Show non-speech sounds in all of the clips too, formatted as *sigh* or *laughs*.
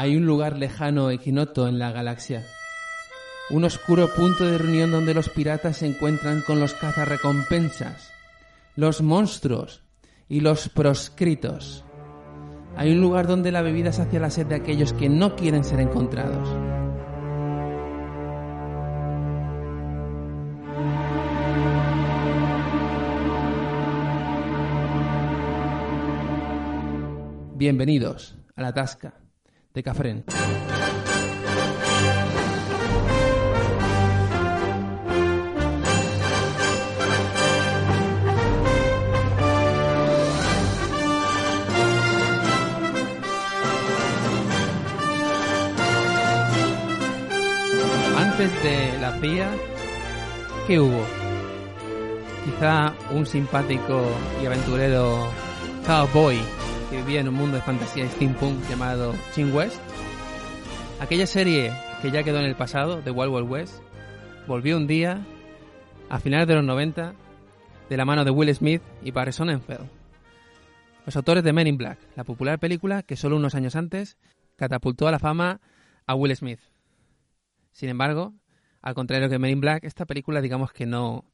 Hay un lugar lejano e ignoto en la galaxia. Un oscuro punto de reunión donde los piratas se encuentran con los cazarrecompensas, los monstruos y los proscritos. Hay un lugar donde la bebida sacia la sed de aquellos que no quieren ser encontrados. Bienvenidos a la Tasca de Cafrén. Antes de la CIA, ¿qué hubo? Quizá un simpático y aventurero cowboy que vivía en un mundo de fantasía y steampunk llamado Chin West. Aquella serie que ya quedó en el pasado, de Wild Wild West, volvió un día, a finales de los 90, de la mano de Will Smith y Barry Sonnenfeld, los autores de Men in Black, la popular película que solo unos años antes catapultó a la fama a Will Smith. Sin embargo, al contrario que Men in Black, esta película digamos que no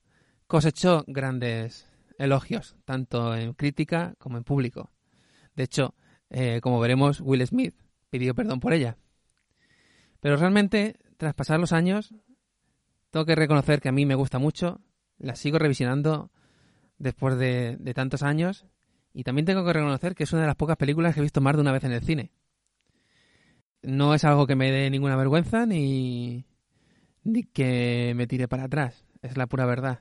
cosechó grandes elogios, tanto en crítica como en público. De hecho, eh, como veremos, Will Smith pidió perdón por ella. Pero realmente, tras pasar los años, tengo que reconocer que a mí me gusta mucho, la sigo revisionando después de, de tantos años, y también tengo que reconocer que es una de las pocas películas que he visto más de una vez en el cine. No es algo que me dé ninguna vergüenza ni, ni que me tire para atrás, es la pura verdad.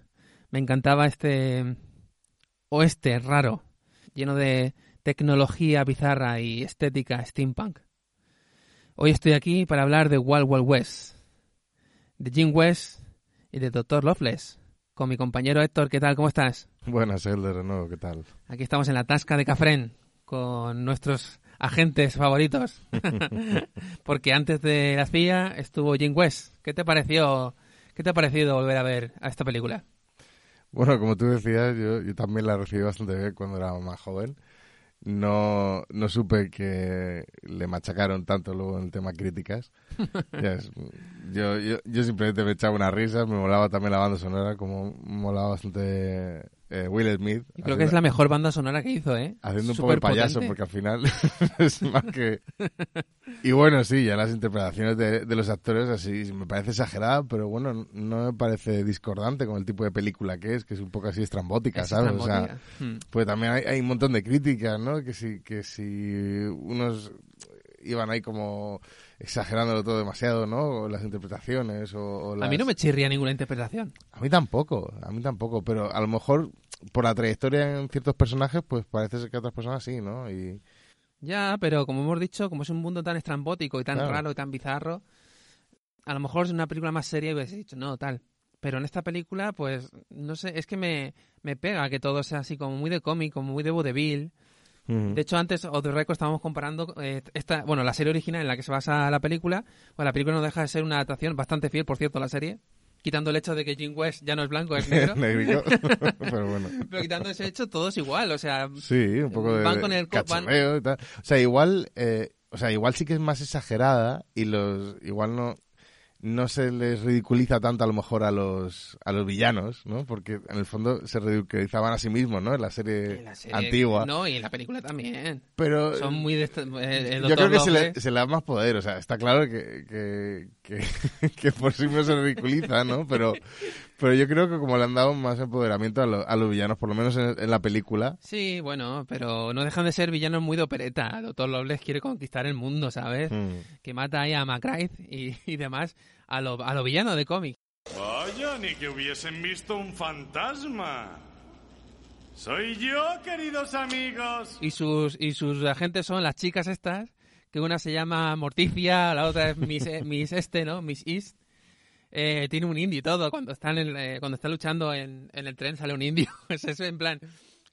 Me encantaba este oeste raro, lleno de tecnología bizarra y estética steampunk. Hoy estoy aquí para hablar de Wild Wild West, de Jim West y de Dr. Loveless, con mi compañero Héctor. ¿Qué tal? ¿Cómo estás? Buenas, Elder, de nuevo, ¿qué tal? Aquí estamos en la tasca de Cafrén con nuestros agentes favoritos. *laughs* Porque antes de la CIA estuvo Jim West. ¿Qué te pareció? ¿Qué te ha parecido volver a ver a esta película? Bueno, como tú decías, yo, yo también la recibí bastante bien cuando era más joven. No, no supe que le machacaron tanto luego en el tema críticas. *laughs* Ya es- yo, yo, yo simplemente me echaba una risa, me molaba también la banda sonora, como molaba bastante eh, Will Smith. Creo que es la mejor banda sonora que hizo, ¿eh? Haciendo un poco el payaso, porque al final *laughs* es más que... Y bueno, sí, ya las interpretaciones de, de los actores así me parece exagerada, pero bueno, no me parece discordante con el tipo de película que es, que es un poco así estrambótica, Es ¿sabes? O sea. Hmm. pues también hay, hay un montón de críticas, ¿no? Que si, que si unos iban ahí como exagerándolo todo demasiado, ¿no? O las interpretaciones o, o A mí no me chirría ninguna interpretación. a mí tampoco, a mí tampoco, pero a lo mejor por la trayectoria en ciertos personajes, pues parece ser que otras personas sí, ¿no? Y Ya, pero como hemos dicho, como es un mundo tan estrambótico y tan Claro. raro y tan bizarro, a lo mejor es una película más seria y hubiese dicho, no, tal. Pero en esta película, pues, no sé, es que me, me pega que todo sea así como muy de cómic, como muy de vodevil. De hecho, antes, o de Record, estábamos comparando eh, esta, bueno, la serie original en la que se basa la película. Pues la película no deja de ser una adaptación bastante fiel, por cierto, a la serie. Quitando el hecho de que Jim West ya no es blanco, es negro. *laughs* *laughs* Pero bueno. pero quitando ese hecho, todo es igual. O sea, Sí, un poco de Van con el van- y tal. O sea, igual, eh, o sea, igual sí que es más exagerada y los, igual no, no se les ridiculiza tanto a lo mejor a los, a los villanos, ¿no? Porque en el fondo se ridiculizaban a sí mismos, ¿no? En la serie, en la serie- antigua. No, y en la película también. Pero Son muy de... eh, yo creo que se le, Loveless- se le da más poder, o sea, está claro que, que, que, *laughs* que por sí mismo se ridiculiza, ¿no? Pero, pero yo creo que como le han dado más empoderamiento a, lo- a los villanos, por lo menos en, en la película, Sí, bueno, pero no dejan de ser villanos muy de opereta. Doctor Loveless quiere conquistar el mundo, ¿sabes? mm, Que mata ahí a McCraith y, y demás a lo, a lo villano de cómic. Vaya, ni que hubiesen visto un fantasma. Soy yo, queridos amigos. Y sus, y sus agentes son las chicas estas, que una se llama Morticia, la otra es Miss, eh, *laughs* Miss Este, ¿no? Miss East. Eh, tiene un indio y todo. Cuando están, en, eh, cuando están luchando en, en el tren sale un indio. *laughs* es eso, en plan...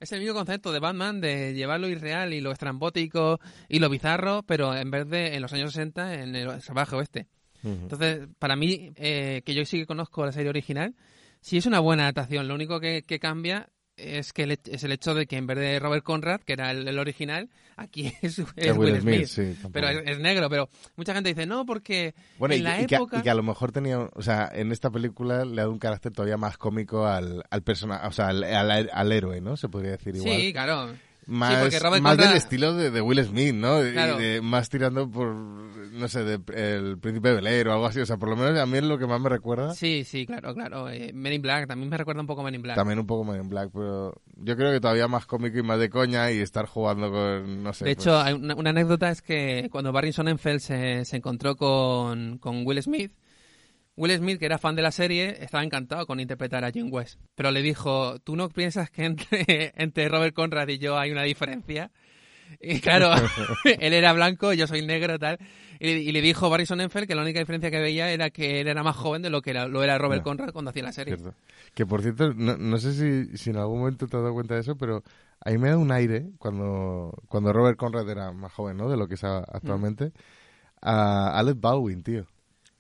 Es el mismo concepto de Batman de llevar lo irreal y lo estrambótico y lo bizarro, pero en vez de en los años 60 en el salvaje oeste. Entonces, para mí, eh, que yo sí que conozco la serie original, sí es una buena adaptación. Lo único que, que cambia es que es el hecho de que en vez de Robert Conrad, que era el, el original, aquí *laughs* es, es Es Will Smith. sí, pero es, es negro, pero mucha gente dice, no, porque Bueno, en y, la y que, época... y que a lo mejor tenía, o sea, en esta película le ha dado un carácter todavía más cómico al, al personaje, o sea, al, al- al héroe, ¿no? Se podría decir igual. Sí, claro. Más, más del estilo de, de Will Smith, ¿no? Y Claro. de- más tirando por, no sé, de El Príncipe Bel o algo así. O sea, por lo menos a mí es lo que más me recuerda. Sí, sí, claro, claro. Eh, Men in Black también me recuerda un poco Men in Black. También un poco Men in Black, pero yo creo que todavía más cómico y más de coña y estar jugando con, no sé. De pues- hecho, hay una, una anécdota es que cuando Barry Sonnenfeld se, se encontró con, con Will Smith, Will Smith, que era fan de la serie, estaba encantado con interpretar a Jim West. Pero le dijo, ¿tú no piensas que entre, *laughs* entre Robert Conrad y yo hay una diferencia? Y claro, *laughs* *laughs* él era blanco, yo soy negro, tal. Y, y le dijo Barry Sonnenfeld que la única diferencia que veía era que él era más joven de lo que era, lo era Robert. Conrad cuando hacía la serie. Cierto. Que por cierto, no, no sé si, si en algún momento te has dado cuenta de eso, pero a mí me da un aire cuando, cuando Robert Conrad era más joven, ¿no? De lo que es a- actualmente. A Alec Baldwin, tío.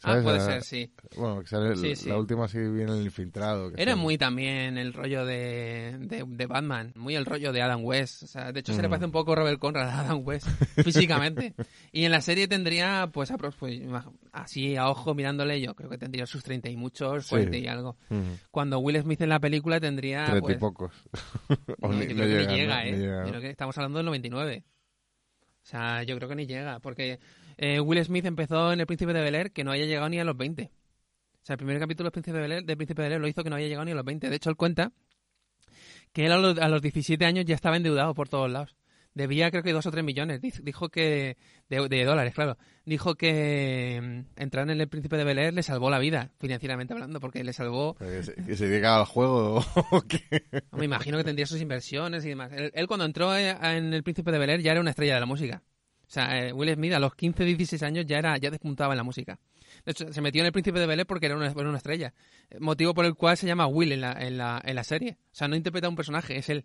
Ah, puede A- ser, sí. Bueno, que sale Sí, la sí. última sí viene el infiltrado. que Era sale. muy también el rollo de, de, de Batman, muy el rollo de Adam West. O sea, de hecho, se le parece un poco Robert Conrad a Adam West *laughs* físicamente. Y en la serie tendría, pues, apro- pues, así a ojo mirándole, yo creo que tendría sus 30 y muchos, Sí. 40 y algo. Cuando Will Smith en la película tendría. Treinta pues, y pocos. *laughs* O no, ni- yo no creo que llega, ni ¿eh? llega, Yo ¿no? creo que estamos hablando del 99. O sea, yo creo que ni llega, porque eh, Will Smith empezó en El Príncipe de Bel Air que no haya llegado ni a los 20. O sea, el primer capítulo del Príncipe de Bel Air, del Príncipe de Bel Air lo hizo que no haya llegado ni a los 20. De hecho, él cuenta que él a los, a los 17 años ya estaba endeudado por todos lados. Debía creo que dos o tres millones. Dijo que... De, de dólares, claro. Dijo que mm, entrar en El Príncipe de Bel Air le salvó la vida, financieramente hablando, porque le salvó Que se, que se dedica al juego *laughs* o qué. me imagino que tendría sus inversiones y demás. Él, él cuando entró eh, en El Príncipe de Bel Air ya era una estrella de la música. O sea, eh, Will Smith a los 15, 16 años ya era ya despuntaba en la música. De hecho, se metió en El Príncipe de Bel Air porque era una, estrella. Motivo por el cual se llama Will en la, en, la, en la serie. O sea, no interpreta a un personaje, es él.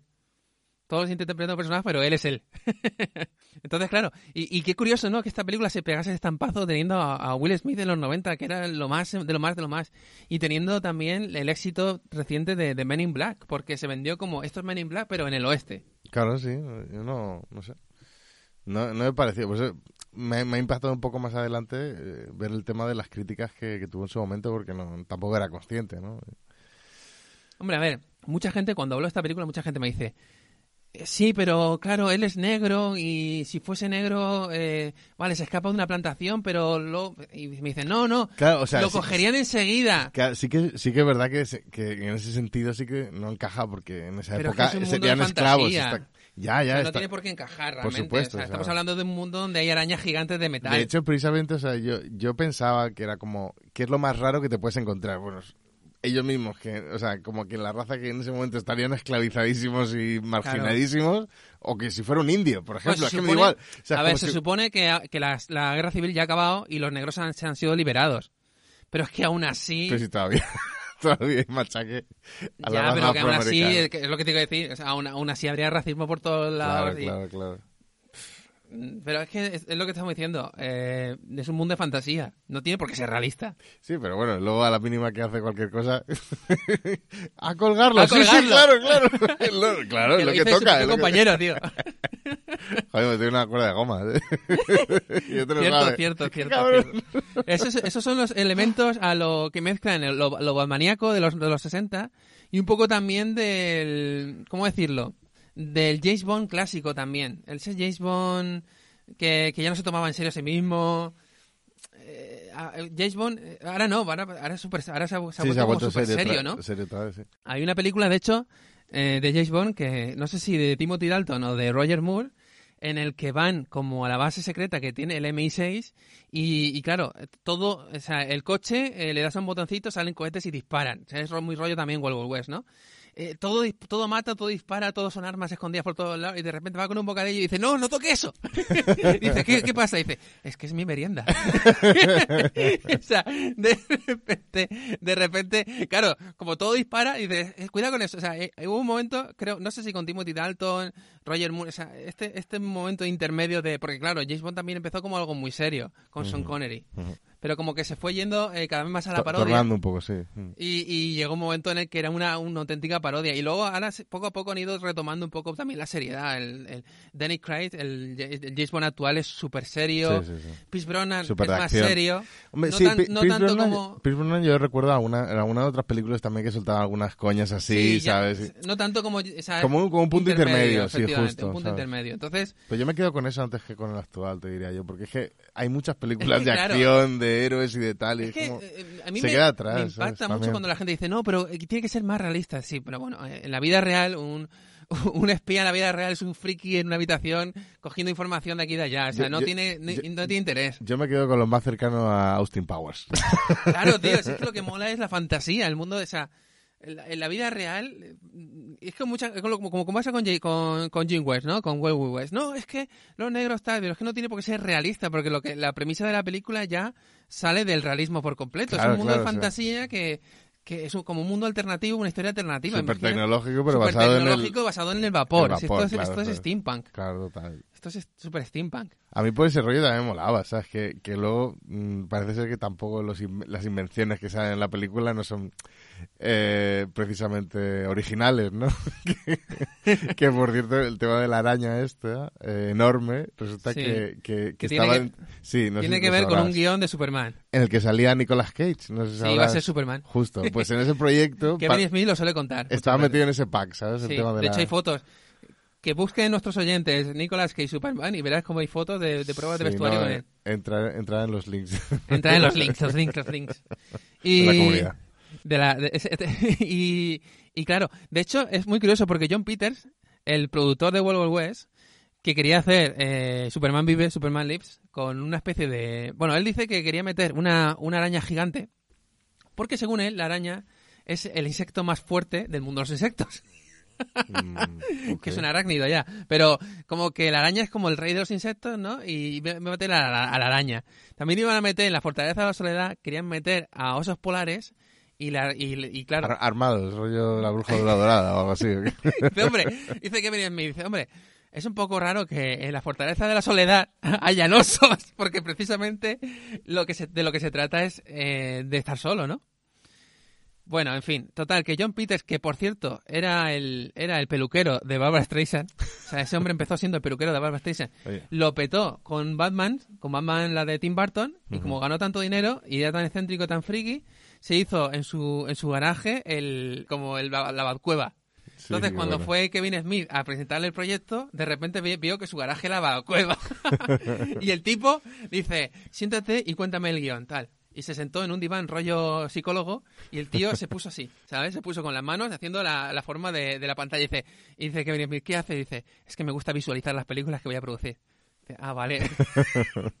Todos interpretan un personaje, pero él es él. *laughs* Entonces, claro, y, qué curioso, ¿no? Que esta película se pegase ese estampazo teniendo a, a Will Smith en los 90, que era lo más de lo más de lo más. Y teniendo también el éxito reciente de, de Men in Black, porque se vendió como esto es Men in Black, pero en el oeste. Claro, sí. Yo no, no sé. No, no me pareció. Pues, me, me ha impactado un poco más adelante eh, ver el tema de las críticas que, que tuvo en su momento porque no tampoco era consciente, ¿no? Hombre, a ver, mucha gente, cuando hablo de esta película, mucha gente me dice, "Eh, sí, pero claro, él es negro y si fuese negro, eh, vale, se escapa de una plantación, pero lo... Y me dicen, no, no, Claro, o sea, lo sí- cogerían enseguida. Claro, sí que sí que es verdad que, que en ese sentido sí que no encaja porque en esa Pero es época que es serían esclavos. está- Ya, ya O sea, no tiene por qué encajar Por realmente. supuesto, O sea, o sea. estamos hablando de un mundo donde hay arañas gigantes de metal. De hecho, precisamente, o sea, yo, yo pensaba que era como, ¿qué es lo más raro que te puedes encontrar? Bueno, ellos mismos, que, o sea, como que la raza que en ese momento estarían esclavizadísimos y marginadísimos, o que si fuera un indio, por Pues ejemplo, es que me da igual. O sea, a ver, se si- supone que, que las- la, guerra civil ya ha acabado y los negros han, se han sido liberados. Pero es que aún así... Pero sí, todavía, *laughs* todavía hay machaque a la ya, raza pero que aún así, es lo que te quiero decir, o sea, aún, aún así habría racismo por todos lados. Claro, y- claro, claro. Pero es que es, es lo que estamos diciendo, eh, es un mundo de fantasía, no tiene por qué ser realista. Sí, pero bueno, luego a la mínima que hace cualquier cosa, *laughs* a colgarlo, A sí, sí, colgarlo. claro, claro. *laughs* Es lo- claro, es lo que toca. es que- compañero, tío. *laughs* Joder, me tengo una cuerda de goma. ¿eh? Cierto, cierto, ¡Qué cierto, cierto. Esos, esos son los elementos a lo que mezclan el- lo, lo batmaníaco de los, de los 60 y un poco también del, ¿cómo decirlo? Del James Bond clásico también. El James Bond que, que ya no se tomaba en serio a sí mismo. Eh, James Bond, eh, ahora no, ahora, ahora, super- ahora se ha, se ha Sí, vuelto, como súper serio, ¿no? serio otra vez, sí. Hay una película, de hecho, eh, de James Bond, que no sé si de Timothy Dalton o de Roger Moore, en el que van como a la base secreta que tiene el MI6 y, y claro, todo, o sea, el coche eh, le das a un botoncito, salen cohetes y disparan. O sea, es muy rollo también Wild West, ¿no? Eh, todo, todo mata, todo dispara, todo son armas escondidas por todos lados y de repente va con un bocadillo y dice, no, no toque eso. *laughs* dice, ¿qué, ¿qué pasa? dice, es que es mi merienda. *laughs* o sea, de repente, de repente, claro, como todo dispara, dice, eh, cuidado con eso. O sea, eh, hubo un momento, creo, no sé si con Timothy Dalton, Roger Moore, o sea, este, este momento intermedio de, porque claro, James Bond también empezó como algo muy serio, con Sean Connery. Pero como que se fue yendo eh, cada vez más a la parodia. Tornando un poco, sí. Mm. Y, y llegó un momento en el que era una, una auténtica parodia. Y luego, ahora, poco a poco han ido retomando un poco también la seriedad. El, el Danny Craig, el, el James Bond actual, es súper serio. Sí, sí, sí. Pierce Brosnan Súper es de más acción. serio. Hombre, no sí, tan- no tanto Brosnan- como... Pierce Brosnan yo recuerdo alguna, en algunas otras películas también que soltaba algunas coñas así, Sí, ya- ¿sabes? No tanto como... Como un- como un punto intermedio, sí, efectivamente, justo, Un punto ¿sabes? intermedio. Entonces, Pues yo me quedo con eso antes que con el actual, te diría yo, porque es que hay muchas películas de claro. acción, de héroes y de tal, es que como... eh, a mí se me, queda atrás, me ¿sabes? impacta mucho También. cuando la gente dice, no, pero eh, tiene que ser más realista. Sí, pero bueno, eh, en la vida real, un, *laughs* un espía en la vida real es un friki en una habitación cogiendo información de aquí y de allá. O sea, Yo- no, yo- tiene, ni- yo- no tiene interés. Yo me quedo con lo más cercano a Austin Powers. Claro, tío, *laughs* es que lo que mola es la fantasía, el mundo de esa... En la, en la vida real, eh, es que mucha, como, como, pasa con, con, con Jim West, ¿no? Con Will West. No, es que los negros tal, pero es que no tiene por qué ser realista, porque lo que la premisa de la película ya sale del realismo por completo. Claro, es un mundo claro, de fantasía que, que es un- como un mundo alternativo, una historia alternativa. Imagina. tecnológico, pero Súper basado en el... tecnológico, basado en el vapor. el Si vapor, esto es, claro, esto es steampunk. Claro, total. Esto es súper steampunk. A mí por ese rollo también me molaba, ¿sabes? Que, que luego mm, parece ser que tampoco los in- las invenciones que salen en la película no son eh, precisamente originales, ¿no? *laughs* que, que, por cierto, el tema de la araña esta, eh, enorme, resulta Sí. que, que, que estaba... que- sí, no sé Tiene si que ver con un guion de Superman. En el que salía Nicolas Cage, no sé si Sí, iba a ser Superman. Justo, *laughs* pues en ese proyecto Kevin Smith lo suele contar. estaba metido en ese pack, ¿sabes? El Sí, tema de, de la- hecho hay fotos. Que busquen nuestros oyentes Nicolas Cage Superman y verás cómo hay fotos de, de pruebas de Sí, vestuario no, con él. Entrar, entrar en los links. Entra en los links, *laughs* los links, los links. De Y, la comunidad. De la- de- ese- *laughs* y, y claro, de hecho es muy curioso porque John Peters, el productor de World War West, que quería hacer eh, Superman Vive, Superman Lives, con una especie de... Bueno, él dice que quería meter una, una araña gigante, porque según él, la araña es el insecto más fuerte del mundo de los insectos. Mm, *laughs* que es un arácnido ya. Pero como que la araña es como el rey de los insectos, ¿no? Y me me meten a la, a la araña. También iban a meter en la Fortaleza de la Soledad, querían meter a osos polares y, la, y, y claro, Ar- armados, rollo de la bruja de la dorada o algo así. *laughs* dice, hombre, dice que venía me dice, hombre, es un poco raro que en la Fortaleza de la Soledad *laughs* hayan osos, porque precisamente lo que se- de lo que se trata es eh, de estar solo, ¿no? Bueno, en fin, total, que John Peters, que por cierto era el, era el peluquero de Barbara Streisand, o sea, ese hombre empezó siendo el peluquero de Barbara Streisand, Oye. lo petó con Batman, con Batman la de Tim Burton, y como ganó tanto dinero y era tan excéntrico, tan friki, se hizo en su, en su garaje el, como el, la Batcueva. Sí, Entonces, cuando fue Kevin Smith a presentarle el proyecto, de repente vi- vio que su garaje era la cueva. *laughs* *laughs* y el tipo dice, siéntate y cuéntame el guion, tal. Y se sentó en un diván rollo psicólogo y el tío se puso así, ¿sabes? Se puso con las manos haciendo la, la forma de, de la pantalla. Y dice, y dice Kevin Smith, ¿qué hace? Y dice, es que me gusta visualizar las películas que voy a producir. Ah, vale. *laughs* *laughs*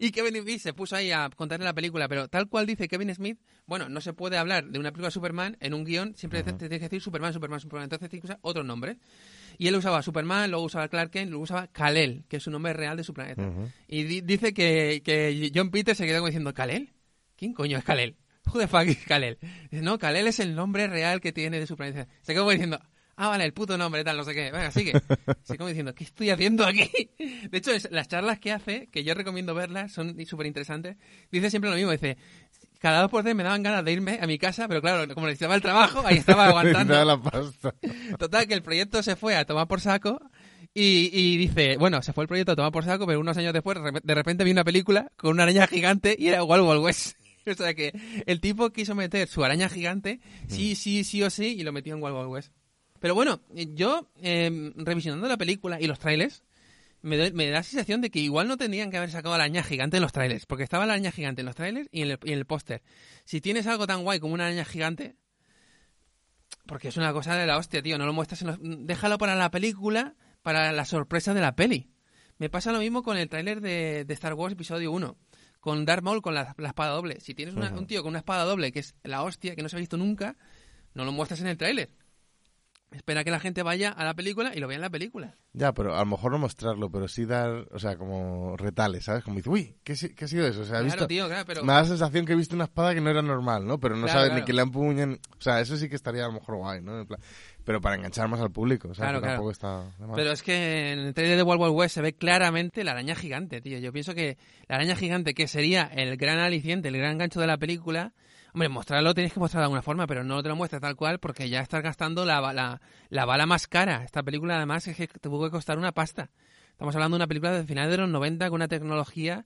y Kevin Smith se puso ahí a contarle la película, pero tal cual dice Kevin Smith, bueno, no se puede hablar de una película de Superman en un guion, siempre te tienes que decir Superman, Superman, Superman, entonces tienes que usar otros nombres. Y él usaba Superman, luego usaba Clark Kent, luego usaba Kal-El, que es su nombre real de su planeta. Y di- dice que, que John Peter se quedó como diciendo, ¿Kal-El? ¿Quién coño es Kal-El? Who the fuck is Kal-El? Dice, no, Kal-El es el nombre real que tiene de su planeta. Se quedó como diciendo, ah, vale, el puto nombre, tal, no sé qué. Venga, sigue. *laughs* Se como diciendo, ¿qué estoy haciendo aquí? *laughs* De hecho, es- las charlas que hace, que yo recomiendo verlas, son súper interesantes. Dice siempre lo mismo, dice, cada dos por tres me daban ganas de irme a mi casa, pero claro, como necesitaba el trabajo, ahí estaba *laughs* aguantando. Necesitaba la pasta. Total, que el proyecto se fue a tomar por saco y, y dice, bueno, se fue el proyecto a tomar por saco, pero unos años después de repente vi una película con una araña gigante y era Wild Wild West. O sea que el tipo quiso meter su araña gigante, sí, sí, sí o sí, y lo metió en Wild Wild West. Pero bueno, eh, yo, eh, revisionando la película y los trailers, me, doy- me da la sensación de que igual no tendrían que haber sacado la araña gigante en los trailers, porque estaba la araña gigante en los trailers y en el, el póster. Si tienes algo tan guay como una araña gigante, porque es una cosa de la hostia, tío. No lo muestras en los... Déjalo para la película, para la sorpresa de la peli. Me pasa lo mismo con el tráiler de, de Star Wars Episodio 1. Con Darth Maul con la, la espada doble. Si tienes una- un tío con una espada doble que es la hostia, que no se ha visto nunca, no lo muestras en el tráiler. Espera que la gente vaya a la película y lo vea en la película. Ya, pero a lo mejor no mostrarlo, pero sí dar, o sea, como retales, ¿sabes? Como dice, uy, ¿qué, qué ha sido eso? O sea, he Claro, visto, tío, claro, pero... me da la sensación que he visto una espada que no era normal, ¿no? Pero no Claro, sabes claro. ni que le empuñen. O sea, eso sí que estaría a lo mejor guay, ¿no? En plan- pero para enganchar más al público, o sea, Claro, tampoco está. Pero es que en el trailer de Wild Wild West se ve claramente la araña gigante, tío. Yo pienso que la araña gigante, que sería el gran aliciente, el gran gancho de la película, hombre, mostrarlo tienes que mostrarlo de alguna forma, pero no te lo muestres tal cual porque ya estás gastando la, la, la bala más cara. Esta película además es que tuvo que costar una pasta. Estamos hablando de una película de finales de los 90 con una tecnología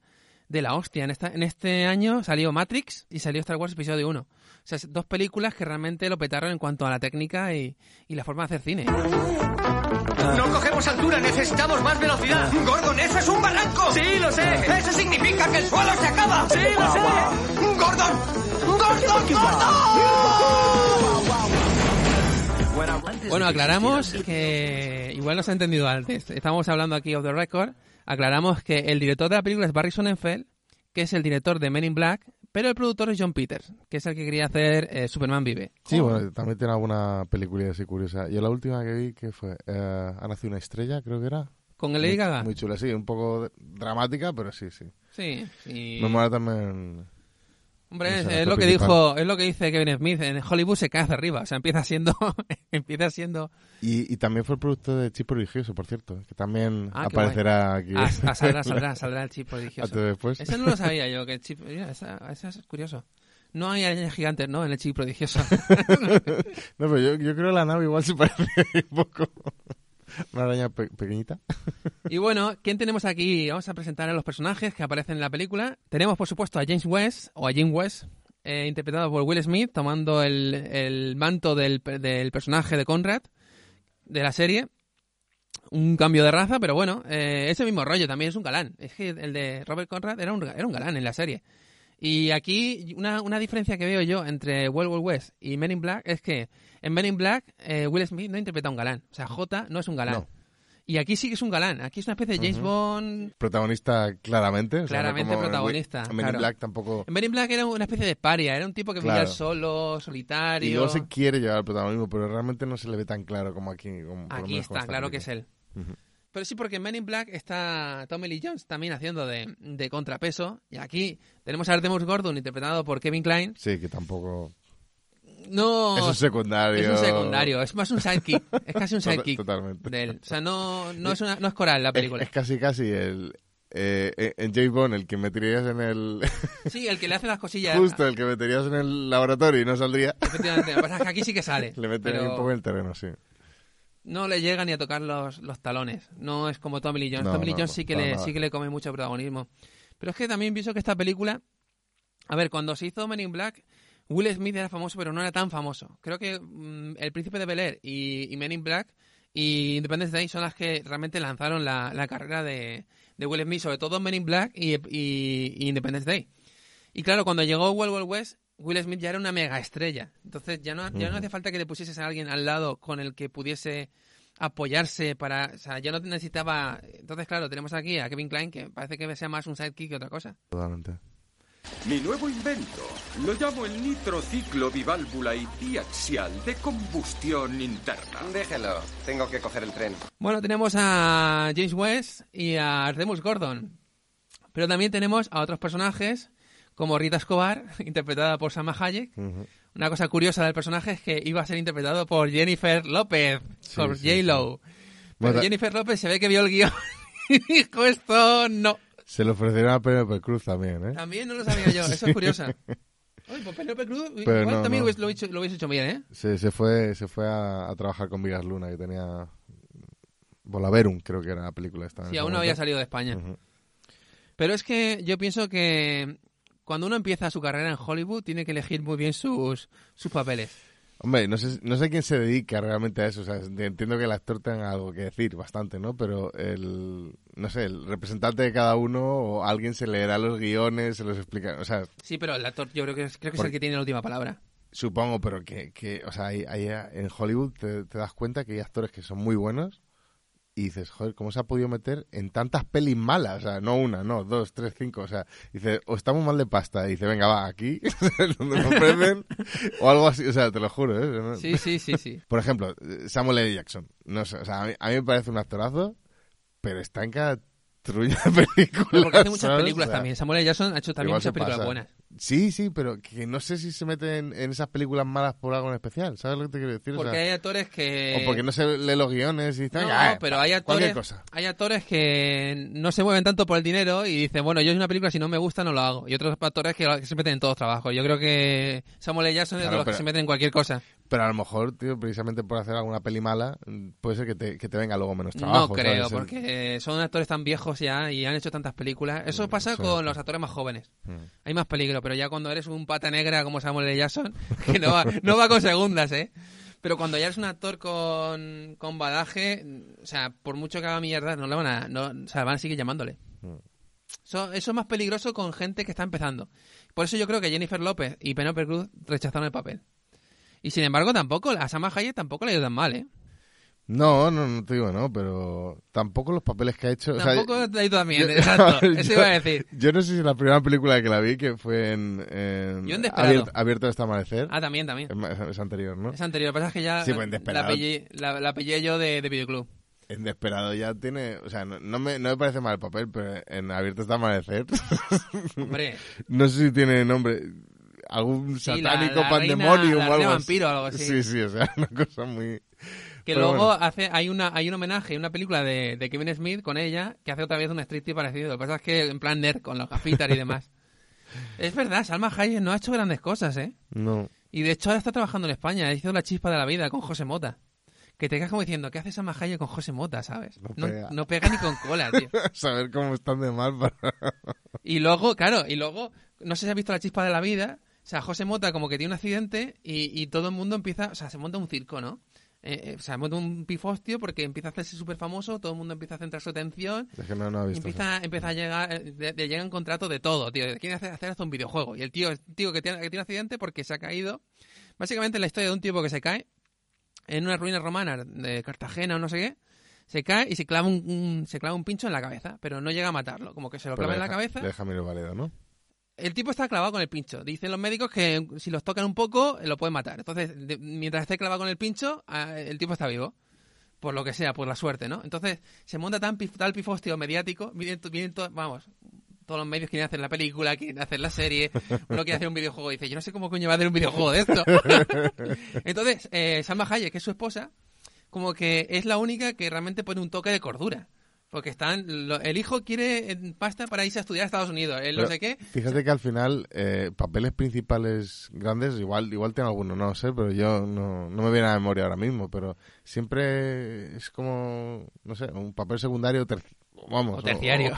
de la hostia. En, esta, en este año salió Matrix y salió Star Wars Episodio 1. O sea, dos películas que realmente lo petaron en cuanto a la técnica y, y la forma de hacer cine. No cogemos altura, necesitamos más velocidad. Gordon, eso es un barranco. Sí, lo sé. Eso significa que el suelo se acaba. Sí, lo sé. Gordon. Bueno, aclaramos que igual no se ha entendido antes. Estamos hablando aquí of the record. Aclaramos que el director de la película es Barry Sonnenfeld, que es el director de Men in Black, pero el productor es John Peters, que es el que quería hacer eh, Superman Vive. Sí, bueno, también tiene alguna película así curiosa. Yo la última que vi, que fue? Eh, ha nacido una estrella, creo que era. Con el Lady Gaga. Muy chula, sí, un poco dramática, pero sí, sí. Sí, sí. Me mola también. Hombre, es, lo que dijo, es lo que dice Kevin Smith. En Hollywood se cae hacia arriba, o sea, empieza siendo, *laughs* empieza siendo, Y, y también fue el producto de Chip Prodigioso, por cierto, que también Ah, aparecerá aquí. ah, ah, saldrá, *laughs* saldrá, saldrá el chip prodigioso. Antes o después. Eso no lo *laughs* sabía yo, que el chip, mira, esa, esa es curioso. No hay arañas gigantes, ¿no? En el chip prodigioso. No, pero yo, yo creo que la nave igual se parece un poco. *laughs* Una araña pe- pequeñita. Y bueno, ¿quién tenemos aquí? Vamos a presentar a los personajes que aparecen en la película. Tenemos, por supuesto, a James West, o a Jim West, eh, interpretado por Will Smith, tomando el, el manto del, del personaje de Conrad, de la serie. Un cambio de raza, pero bueno, eh, ese mismo rollo, también es un galán. Es que el de Robert Conrad era un, era un galán en la serie. Y aquí una, una diferencia que veo yo entre Wild Wild West y Men in Black es que en Men in Black eh, Will Smith no interpreta a un galán. O sea, J no es un galán. No. Y aquí sí que es un galán. Aquí es una especie de James Bond. Protagonista claramente. o sea, no Claramente en protagonista, Men in. Black tampoco. En Men in Black era una especie de paria. Era un tipo que vivía solo, solitario. Y luego se quiere llevar el protagonismo, pero realmente no se le ve tan claro como aquí. como- Aquí está, claro que es él. Pero sí, porque en Men in Black está Tommy Lee Jones también haciendo de, de contrapeso. Y aquí tenemos a Artemus Gordon interpretado por Kevin Klein. Sí, que tampoco. No. Es un secundario. Es un secundario, es más un sidekick. Es casi un *laughs* sidekick totalmente. de él. O sea, no, no, es, una, no es coral la película. es casi casi el. Eh, en James Bond, el que meterías en el. *laughs* Sí, el que le hace las cosillas. justo el que meterías en el laboratorio y no saldría. Efectivamente, lo que pasa es que aquí sí que sale. *laughs* Le pero un poco en el terreno, sí. No le llega ni a tocar los, los talones. No es como Tommy Lee Jones. No, Tommy Lee no, Jones sí que, le, nada. sí que le come mucho protagonismo. Pero es que también pienso que esta película... A ver, cuando se hizo Men in Black, Will Smith era famoso, pero no era tan famoso. Creo que mm, El Príncipe de Bel Air y, y Men in Black y Independence Day son las que realmente lanzaron la, la carrera de, de Will Smith, sobre todo Men in Black y, y- y Independence Day. Y claro, cuando llegó Wild Wild West, Will Smith ya era una mega estrella. Entonces ya no, ya no hace falta que le pusieses a alguien al lado con el que pudiese apoyarse para... O sea, ya no necesitaba... Entonces, claro, tenemos aquí a Kevin Klein, que parece que sea más un sidekick que otra cosa. Totalmente. Mi nuevo invento. Lo llamo el nitrociclo biválvula y biaxial de combustión interna. Déjelo, tengo que coger el tren. Bueno, tenemos a James West y a Artemus Gordon. Pero también tenemos a otros personajes, como Rita Escobar, *laughs* interpretada por Salma Hayek. Una cosa curiosa del personaje es que iba a ser interpretado por Jennifer López, Sí, por sí, J-Lo. Pero Bueno, ta- Jennifer López se ve que vio el guion *laughs* y dijo esto no. Se le ofrecieron a Penelope Cruz también, ¿eh? También no lo sabía yo, eso es curiosa. *laughs* Oye, pues Penélope Cruz, Pero igual no, también no. lo, hubiese, lo hecho bien, ¿eh? Se, se fue, se fue a, a trabajar con Vigas Luna, que tenía Volaverum, creo que era la película esta. ese aún no había salido de España. Pero es que yo pienso que cuando uno empieza su carrera en Hollywood tiene que elegir muy bien sus, sus papeles. Hombre, no sé, no sé quién se dedica realmente a eso. O sea, entiendo que el actor tenga algo que decir, bastante, ¿no? Pero el, no sé, el representante de cada uno o alguien se leerá los guiones, se los explica. O sea, Sí, pero el actor yo creo que es, creo que es el que tiene la última palabra. supongo, pero que, que o sea, hay, hay- en Hollywood te, te das cuenta que hay actores que son muy buenos y dices, joder, ¿cómo se ha podido meter en tantas pelis malas? O sea, no una, no, dos, tres, cinco. O sea, dice, o estamos mal de pasta. Y dice, venga, va, aquí, *laughs* donde me ofrecen, o algo así. O sea, te lo juro, ¿eh? Sí, sí, sí, sí. Por ejemplo, Samuel L. Jackson. No sé, o sea, a mí, a mí me parece un actorazo, pero está en cada trulla de películas. Pero porque hace muchas ¿sabes? películas O sea, también. Samuel L. Jackson ha hecho también muchas películas pasa. buenas. Sí, sí, pero que no sé si se meten en esas películas malas por algo en especial. ¿Sabes lo que te quiero decir? O Porque sea, hay actores que... o porque no se lee los guiones y dicen, No, "Ah, pero hay actores, cosa. hay actores que no se mueven tanto por el dinero y dicen, bueno, yo es una película, si no me gusta, no lo hago. Y otros actores que, se meten en todos los trabajos. Yo creo que Samuel L. Jackson es de Claro, los que se meten en cualquier cosa. Pero a lo mejor, tío, precisamente por hacer alguna peli mala, mm, puede ser que te, que te venga luego menos trabajo. no creo, ¿sabes? porque son actores tan viejos ya y han hecho tantas películas. Eso pasa sí. con los actores más jóvenes. Mm. Hay más peligro, pero ya cuando eres un pata negra como Samuel L. Jackson, *laughs* que no va, no va con segundas, ¿eh? Pero cuando ya eres un actor con, con badaje, o sea, por mucho que haga mierda, no le van a, no, o sea, van a seguir llamándole. Mm. Eso, eso es más peligroso con gente que está empezando. Por eso yo creo que Jennifer López y Penelope Cruz rechazaron el papel. Y sin embargo, tampoco, a Sama Hayek tampoco le ha ido tan mal, ¿eh? No, no, no te digo no, pero tampoco los papeles que ha hecho. o sea, Tampoco ha ido tan bien, yo- exacto. *laughs* Eso iba a decir. Yo no sé si la primera película que la vi, que fue en. en Yo en Desperado. Abierto, hasta amanecer. Ah, también, también. es, es anterior, ¿no? Es anterior, lo que pasa es que ya Sí, pues en la, Desperado. pillé, la, la pillé yo de, de videoclub. En Desperado ya tiene. O sea, no, no me, no me parece mal el papel, pero en Abierto hasta amanecer. Hombre, *laughs* no sé si tiene nombre. Algún Sí, satánico la pandemonium reina- la o algo vampiro o algo así. Sí, sí, o sea, *laughs* una cosa muy. que Pero luego bueno. hace hay una hay un homenaje, una película de, de Kevin Smith con ella que hace otra vez un striptease parecido. Lo que pasa es que en plan nerd, con los gafitas y demás. *laughs* es verdad, Salma Hayek no ha hecho grandes cosas, ¿eh? No. Y de hecho ahora está trabajando en España. Hizo La chispa de la vida con José Mota. Que te quedas como diciendo, ¿qué hace Salma Hayek con José Mota, sabes? No No, pega. no pega ni con cola, tío. *laughs* Saber cómo están de mal para. Y luego, claro, y luego, no sé si has visto la chispa de la vida. O sea, José Mota como que tiene un accidente y, y todo el mundo empieza, o sea, se monta un circo, ¿no? Eh, eh, o sea, monta un pifostio porque empieza a hacerse súper famoso, todo el mundo empieza a centrar su atención. Es que no, no visto. Empieza, empieza a llegar, eh, de- de- llegan contratos de todo, tío. Quieren hacer, hacer hasta un videojuego. Y el tío, el tío que tiene, que tiene un accidente porque se ha caído. Básicamente la historia de un tipo que se cae en una ruina romana de Cartagena o no sé qué. Se cae y se clava un, un- se clava un pincho en la cabeza, pero no llega a matarlo. Como que se lo Pero clava en la cabeza. Deja Miro Valedo, ¿no? El tipo está clavado con el pincho. Dicen los médicos que si los tocan un poco, eh, lo pueden matar. Entonces, mientras esté clavado con el pincho, ah, el tipo está vivo. Por lo que sea, por la suerte, ¿no? Entonces, se monta tan pif- tal pifostio mediático. To- vienen to- vamos, todos los medios quieren hacer la película, quieren hacer la serie. Uno quiere hacer un videojuego y dice, yo no sé cómo coño va a hacer un videojuego de esto. *laughs* Entonces, eh, Salma Hayek, que es su esposa, como que es la única que realmente pone un toque de cordura. Porque están, lo- el hijo quiere pasta para irse a estudiar a Estados Unidos, el no sé qué. Fíjate que al final, eh, papeles principales grandes, igual igual tiene alguno, no lo sé, pero yo no, no me viene a la memoria ahora mismo, pero siempre es como, no sé, un papel secundario, ter- vamos. O terciario.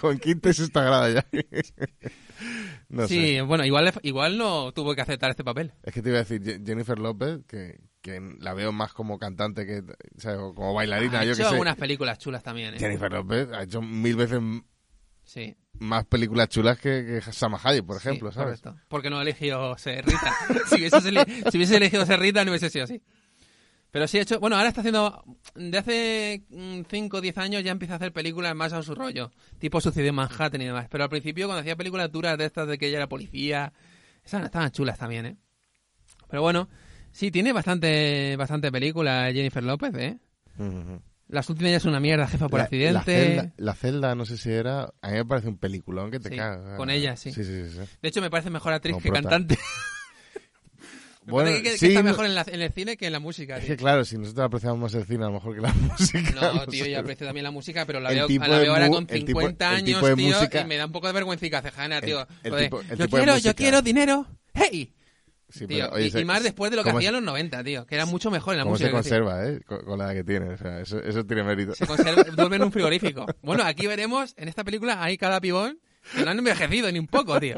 Con quinta y sexta grada ya. *laughs* no sí, sé. bueno, igual, igual no tuvo que aceptar este papel. Es que te iba a decir, Je- Jennifer López, que, que la veo más como cantante que, o sea, como bailarina, ha yo hecho que sé. algunas películas chulas también, ¿eh? Jennifer López ha hecho mil veces Sí. más películas chulas que, que Salma Hayek, por sí, ejemplo, ¿sabes? Correcto. Porque no eligió ser Rita. *laughs* si, hubiese, eli- si hubiese elegido ser Rita, no hubiese sido así. Pero sí ha hecho... Bueno, ahora está haciendo... De hace 5 o 10 años ya empieza a hacer películas más a su rollo. Tipo Sucedió en Manhattan y demás. Pero al principio, cuando hacía películas duras de estas de que ella era policía... Esas estaban chulas también, ¿eh? Pero bueno... Sí, tiene bastante, bastante película Jennifer López, ¿eh? Las últimas ya es una mierda, jefa por La- accidente. La celda, la celda, no sé si era. A mí me parece un peliculón que te Sí, cagas. con ella, sí. Sí, sí. De hecho, me parece mejor actriz que prota. cantante. *laughs* Me Bueno, parece que, está mejor en, la- en el cine que en la música. Es tío. que claro, si nosotros apreciamos más el cine a lo mejor que la *laughs* música. No, tío, sé. yo aprecio también la música, pero la veo, la veo ahora con el tipo- 50 el años, tío, música- y me da un poco de vergüenza cejana, tío. el Lo de, tipo- el yo quiero, yo quiero dinero, ¡hey! Sí, Tío, pero, oye, y, se- y más después de lo que ¿cómo hacía en se- los 90, tío, que era mucho mejor en la Cómo música. se que conserva, ¿eh? Con, con la edad que tiene. O sea, eso, eso tiene mérito. Se conserva, duerme en un frigorífico. Bueno, aquí veremos, en esta película hay cada pibón que no han envejecido ni un poco, tío.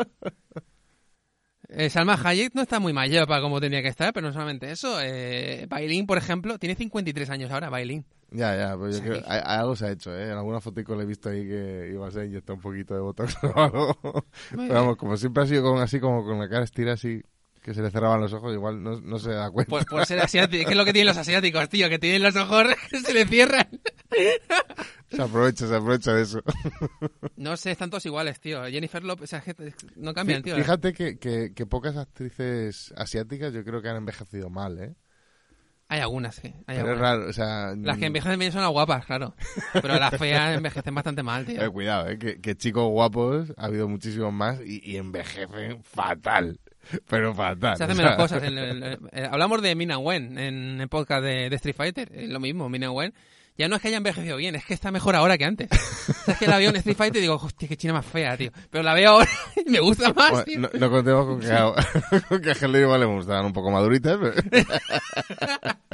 Eh, Salma Hayek no está muy mayor para como tenía que estar, pero no solamente eso. Eh, Bailín, por ejemplo, tiene 53 años ahora, Bailín. Ya, ya, pues yo creo, hay- algo se ha hecho, ¿eh? En alguna fotico le he visto ahí que igual se ha inyectado un poquito de botox *laughs* o algo. Pero vamos, como siempre ha sido con, así como con la cara estira así, que se le cerraban los ojos, igual no, no se da cuenta. Pues por ser asiático, ¿qué es lo que tienen los asiáticos, tío? Que tienen los ojos que *laughs* se le cierran. Se aprovecha, se aprovecha de eso. No sé, están todos iguales, tío. Jennifer Lopez, o sea, que no cambian, tío. Fíjate que, que, que pocas actrices asiáticas yo creo que han envejecido mal, ¿eh? Hay algunas, sí. Hay Pero es algunas. raro, o sea... Las que envejecen bien son las guapas, claro. Pero las feas envejecen bastante mal, tío. *laughs* Eh, cuidado, eh, que, que chicos guapos ha habido muchísimos más y, y envejecen fatal. Pero fatal. Se hacen menos cosas. En el- el- eh, hablamos de Mina Wen en el podcast de, de Street Fighter. Es lo mismo, Mina Wen. Ya no es que haya envejecido bien, es que está mejor ahora que antes. O sea, es que la veo en Street Fighter y digo, hostia, qué china más fea, tío. Pero la veo ahora *laughs* y me gusta más, Bueno, tío. no, no contemos con que, a, *laughs* con que a Helen igual le gustaban un poco maduritas, pero... *laughs*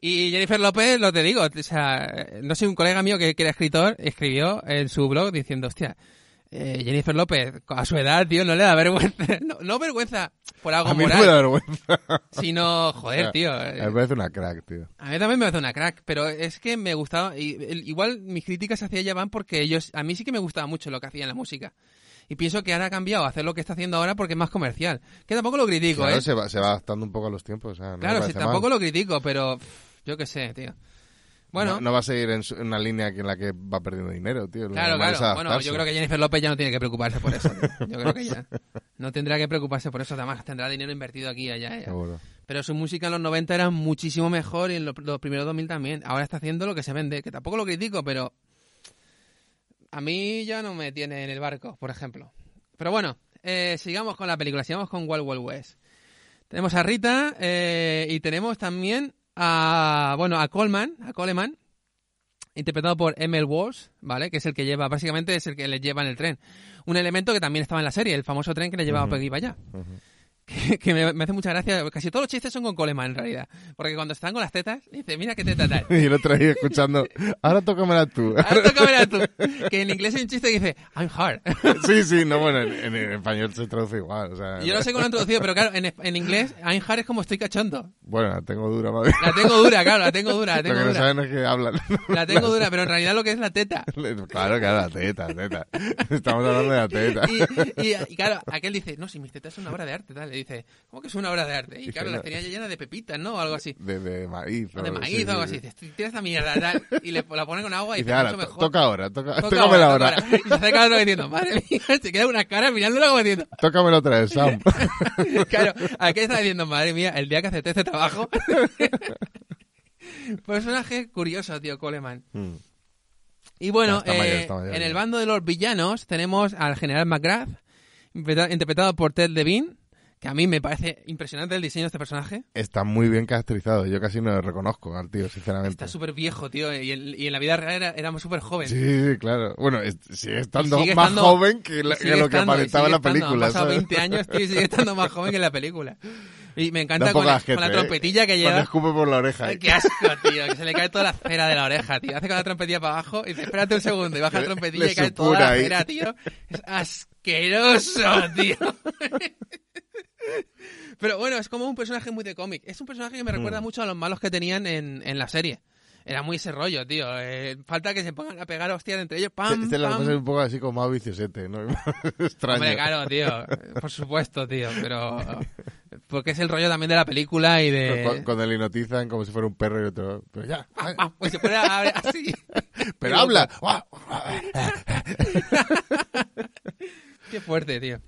Y Jennifer López, lo te digo, o sea, no sé, un colega mío que, que era escritor, escribió en su blog diciendo, hostia, eh, Jennifer López, a su edad, tío, no le da vergüenza. *laughs* No, no vergüenza por algo A mí no moral, me da vergüenza. sino, joder, *laughs* tío. eh, Me parece una crack, tío. A mí también me parece una crack, pero es que me gustaba. Y, igual mis críticas hacia ella van porque ellos. A mí sí que me gustaba mucho lo que hacía en la música. Y pienso que ahora ha cambiado a hacer lo que está haciendo ahora porque es más comercial. Que tampoco lo critico, Claro, ¿eh? se va, se va adaptando un poco a los tiempos. O sea, no claro, sí, tampoco mal. lo critico, pero. Yo qué sé, tío. Bueno, No, no va a seguir en, su- en una línea en la que va perdiendo dinero, tío. Claro, claro. Bueno, yo creo que Jennifer López ya no tiene que preocuparse por eso. tío. Yo creo que ya. No tendrá que preocuparse por eso, además tendrá dinero invertido aquí y allá. Seguro. Pero su música en los 90 era muchísimo mejor y en los, los primeros 2000 también. Ahora está haciendo lo que se vende, que tampoco lo critico, pero a mí ya no me tiene en el barco, por ejemplo. Pero bueno, eh, sigamos con la película, sigamos con Wild Wild West. Tenemos a Rita eh, y tenemos también a, bueno, a Coleman, a Coleman, interpretado por Emil Walsh, ¿vale? Que es el que lleva, básicamente es el que le lleva en el tren. Un elemento que también estaba en la serie, el famoso tren que le llevaba por aquí para allá que, *laughs* que me, me hace mucha gracia. Casi todos los chistes son con Coleman, en realidad. Porque cuando están con las tetas, dice, mira qué teta tal. *laughs* Y el otro ahí escuchando, ahora tócamela tú. *laughs* Ahora toca ver a tú. Que en inglés hay un chiste que dice, I'm hard. sí, sí, no, bueno, en, en- español se traduce igual. O sea, Yo no sé cómo lo han traducido, pero claro, en, en inglés, I'm hard es como estoy cachondo. Bueno, la tengo dura, madre. La tengo dura, claro, la tengo dura, la Lo tengo que no dura. saben es que hablan. La tengo dura, pero en realidad lo que es la teta. Claro, claro, la teta, teta. Estamos hablando de la teta. Y, y- y claro, aquel dice, no, si mis tetas son una obra de arte, tal. Dice, ¿cómo que es una obra de arte? Y claro, no. las tenía ya llenas de pepitas, ¿no? O algo así. De, de maíz. O de maíz sí, o algo sí, así. sí. Dice, tira esta mierda, tal. Y le, la pone con agua y Dice, mucho mejor. toca ahora, toca, Toca ahora. *laughs* Y se acerca otro diciendo, madre mía, se queda una cara mirándolo como diciendo, Tócamela otra vez, Sam. *laughs* claro, aquí está diciendo, madre mía, el día que acepté este trabajo. *laughs* Personaje curioso, tío, Coleman. Mm. Y bueno, mayor, eh, mayor en el bando de los villanos tenemos al general McGrath, interpreta- interpretado por Ted Levine, que a mí me parece impresionante el diseño de este personaje. Está muy bien caracterizado. Yo casi no lo reconozco al tío, sinceramente. Está súper viejo, tío, y en, y en la vida real era, era súper joven. Sí, sí, claro. Bueno, es- sigue estando sigue más estando- joven que, la- que lo que aparentaba en la película. Han pasado ¿sabes? 20 años, tío, y sigue estando más joven que en la película. Y me encanta con, la- con la gente, ¿eh? trompetilla que Cuando lleva. escupe por la oreja. Ay, ¿eh? qué asco, tío, que se le cae toda la cera de la oreja, tío. Hace con la trompetilla para abajo y dice, espérate un segundo, y baja la Le- trompetilla le y cae toda supura la ahí. cera, tío. Es asqueroso, tío. *laughs* Pero bueno, es como un personaje muy de cómic. Es un personaje que me Mm. recuerda mucho a los malos que tenían en, en la serie. Era muy ese rollo, tío. Eh, falta que se pongan a pegar hostias entre ellos. Pam, Este que pam. es un poco así como más viciosete, ¿no? *laughs* Extraño. Hombre, claro, tío. Por supuesto, tío. Pero. Porque es el rollo también de la película y de. Cuando le hipnotizan como si fuera un perro y otro. Pero ya. Ah, pues se pone a- así. *laughs* pero habla. *laughs* Qué fuerte, tío.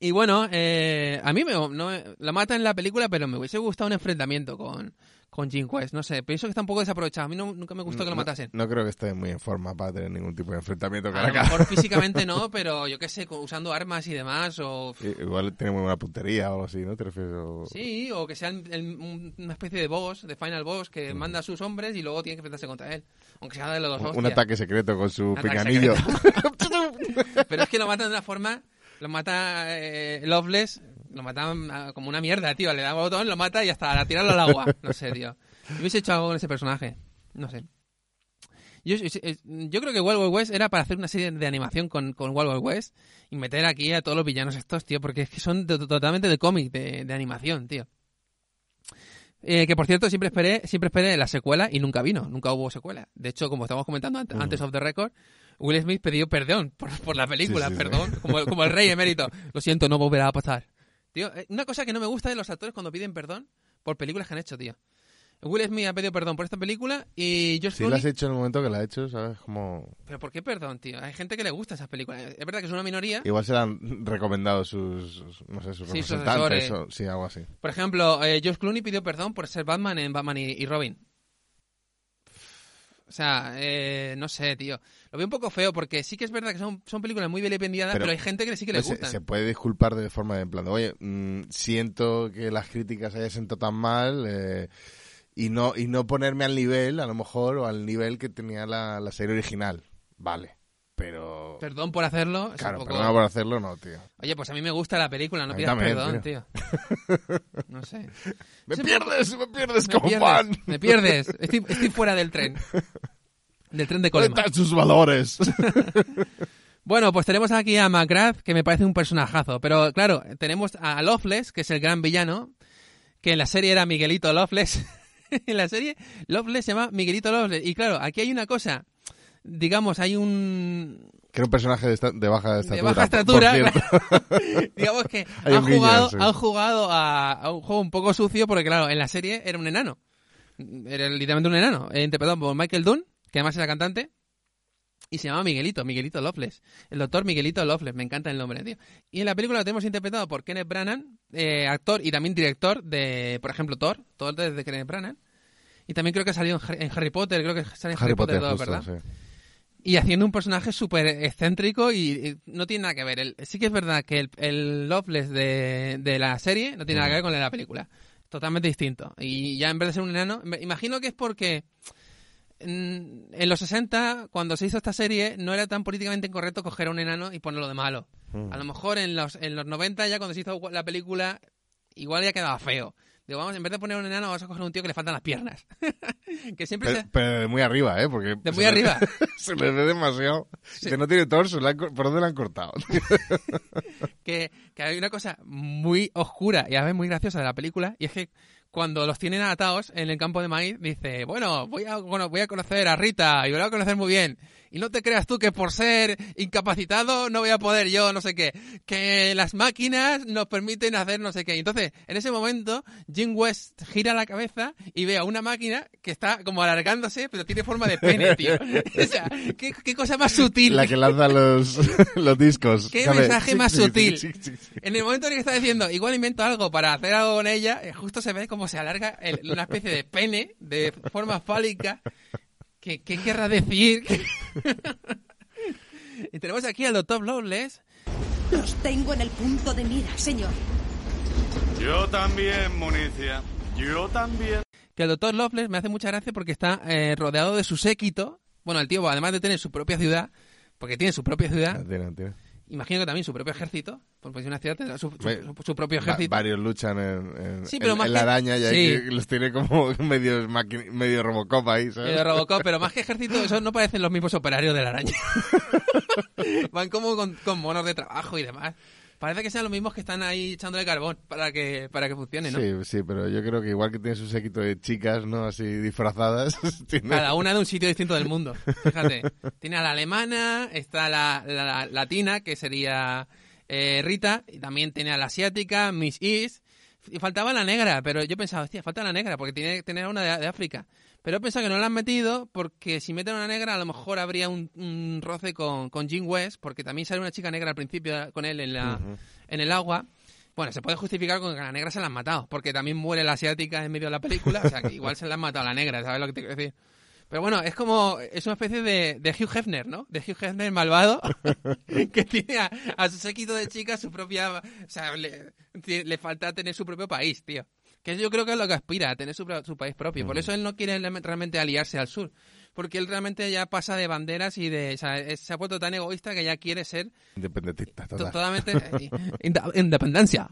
Y bueno, eh, a mí me, no, la mata en la película, pero me hubiese gustado un enfrentamiento con, con Jim Quest. No sé, pienso que está un poco desaprovechado. A mí no- nunca me gustó que lo matasen. No, creo que esté muy en forma para tener ningún tipo de enfrentamiento cara a lo mejor físicamente *laughs* no, pero yo qué sé, usando armas y demás, o... Igual tiene muy buena puntería o algo así, ¿no? ¿Te refieres? O- Sí, o que sea el- el- un- una especie de boss, de final boss, que manda a sus hombres y luego tiene que enfrentarse contra él. Aunque sea de los dos un, un ataque secreto con su pinganillo. *laughs* *laughs* Pero es que lo matan de una forma. Lo mata eh, Loveless. Lo mata ah, como una mierda, tío. Le da un botón, lo mata y hasta tirarlo al agua. No sé, tío. Yo hubiese hecho algo con ese personaje. No sé. Yo, yo creo que Wild Wild West era para hacer una serie de animación con, con Wild Wild West y meter aquí a todos los villanos estos, tío, porque es que son de- totalmente de cómic, de, de animación, tío. Eh, que por cierto, siempre esperé, siempre esperé la secuela y nunca vino, nunca hubo secuela. De hecho, como estábamos comentando ante- antes of the record, Will Smith pidió perdón por, por la película, Sí, sí, sí. perdón, como, como el rey emérito. *laughs* Lo siento, no volverá a pasar. tío. Eh, Una cosa que no me gusta de los actores cuando piden perdón por películas que han hecho, tío. Will Smith ha pedido perdón por esta película y George Si lo Clooney... has hecho en el momento que la has hecho, ¿sabes? Como... ¿Pero por qué perdón, tío? Hay gente que le gusta esas películas. Es verdad que es una minoría. Igual se le han recomendado sus, no sé, sus Sí, sus representantes o sí, algo así. Por ejemplo, eh, George Clooney pidió perdón por ser Batman en Batman y, y Robin. O sea, eh, no sé, tío. Lo veo un poco feo porque sí que es verdad que son, son películas muy vilipendiadas, pero, Pero- hay gente que sí que le Pues se, gustan. se puede disculpar de forma de en plan de, oye, mm, siento que las críticas hayan sentado tan mal eh, y no y no ponerme al nivel, a lo mejor, o al nivel que tenía la, la serie original. Vale, pero... Perdón por hacerlo. claro, poco- perdona por hacerlo, no, tío. Oye, pues a mí me gusta la película, no pidas también, perdón, tío. tío. No sé. *laughs* ¡Me pierdes! ¡Me pierdes Me como pierdes, fan! me pierdes. Estoy, estoy fuera del tren. Del tren de ¿Dónde Colema. están sus valores? *laughs* Bueno, pues tenemos aquí a McGrath, que me parece un personajazo. Pero claro, tenemos a Loveless, que es el gran villano, que en la serie era Miguelito Loveless. *laughs* en la serie, Loveless se llama Miguelito Loveless. Y claro, aquí hay una cosa. Digamos, hay un. que era un personaje de, esta- de baja estatura. De baja estatura. *laughs* *laughs* digamos que han jugado, han jugado a, a un juego un poco sucio, porque claro, en la serie era un enano. Era literalmente un enano. interpretado por Michael Dunn, que además era cantante. Y se llama Miguelito, Miguelito Loveless. El doctor Miguelito Loveless, me encanta el nombre, tío. Y en la película lo tenemos interpretado por Kenneth Branagh, eh, actor y también director de, por ejemplo, Thor. Thor de Kenneth Branagh. Y también creo que ha salido en Harry, en Harry Potter, creo que sale en Harry, Harry Potter, Potter, 2, justo, ¿verdad? sí. Y haciendo un personaje súper excéntrico y, no tiene nada que ver. El- sí que es verdad que el, el Loveless de, de la serie no tiene nada que ver con el de la película. Totalmente distinto. Y ya en vez de ser un enano, me imagino que es porque mm, en los 60, cuando se hizo esta serie, no era tan políticamente incorrecto coger a un enano y ponerlo de malo. Mm. A lo mejor en los, en los 90, ya cuando se hizo la película, igual ya quedaba feo. Digo, vamos, en vez de poner un enano, vamos a coger un tío que le faltan las piernas. *laughs* que siempre Pero, se... pero de muy arriba, ¿eh? Porque De se muy le- arriba. *laughs* se le ve demasiado. Que no tiene torso. ¿Por dónde le han cortado? *laughs* que, que hay una cosa muy oscura y a veces muy graciosa de la película y es que cuando los tienen atados en el campo de maíz dice bueno voy a bueno, voy a conocer a Rita y voy a conocer muy bien y no te creas tú que por ser incapacitado no voy a poder yo no sé qué que las máquinas nos permiten hacer no sé qué entonces en ese momento Jim West gira la cabeza y ve a una máquina que está como alargándose pero tiene forma de pene *laughs* tío o sea qué, qué cosa más sutil La que lanza los, *laughs* los discos. ¿Qué ¿sabes? mensaje más sutil? En el momento en el que está diciendo, igual invento algo para hacer algo con ella, eh, justo se ve como se alarga el- una especie de pene de forma fálica. ¿Qué, qué querrá decir? *laughs* y tenemos aquí al doctor Loveless. Los tengo en el punto de mira, señor. Yo también, Municia. Yo también. Que el doctor Loveless me hace mucha gracia porque está eh, rodeado de su séquito. Bueno, el tío, además de tener su propia ciudad, porque tiene su propia ciudad, Tiene, tiene. Imagino que también su propio ejército, porque si una ciudad tendrá su, propio Va- ejército. varios luchan en, en, Sí, pero en- más en que- la araña y hay Sí. que los tiene como *laughs* medio, medio Robocop ahí, ¿sabes? De Robocop, pero más que ejército, esos no parecen los mismos operarios de la araña. *laughs* Van como con, con monos de trabajo y demás. Parece que sean los mismos que están ahí echándole carbón para que, para que funcione, ¿no? Sí, sí, pero yo creo que igual que tiene su séquito de chicas, ¿no? Así disfrazadas. *laughs* tiene- Cada una de un sitio distinto del mundo. Fíjate. Tiene a la alemana, está la, la- la latina, que sería eh, Rita, y también tiene a la asiática, Miss East. Y faltaba la negra, pero yo pensaba, hostia, falta la negra, porque tiene que tener una de, de África. Pero he pensado que no la han metido porque si meten una negra a lo mejor habría un, un roce con, con Jim West, porque también sale una chica negra al principio con él en, la, en el agua. Bueno, se puede justificar con que a la negra se la han matado, porque también muere la asiática en medio de la película, o sea que igual se la han matado a la negra, ¿sabes lo que te quiero decir? Pero bueno, es como, es una especie de, de Hugh Hefner, ¿no? De Hugh Hefner malvado, *laughs* que tiene a, a su séquito de chicas su propia, o sea, le, le falta tener su propio país, tío. Que yo creo que es lo que aspira, a tener su, su país propio. Por eso él no quiere realmente aliarse al sur. Porque él realmente ya pasa de banderas y de, o sea, es- se ha puesto tan egoísta que ya quiere ser Independentista, to- total. totalmente eh, *laughs* inde- independencia.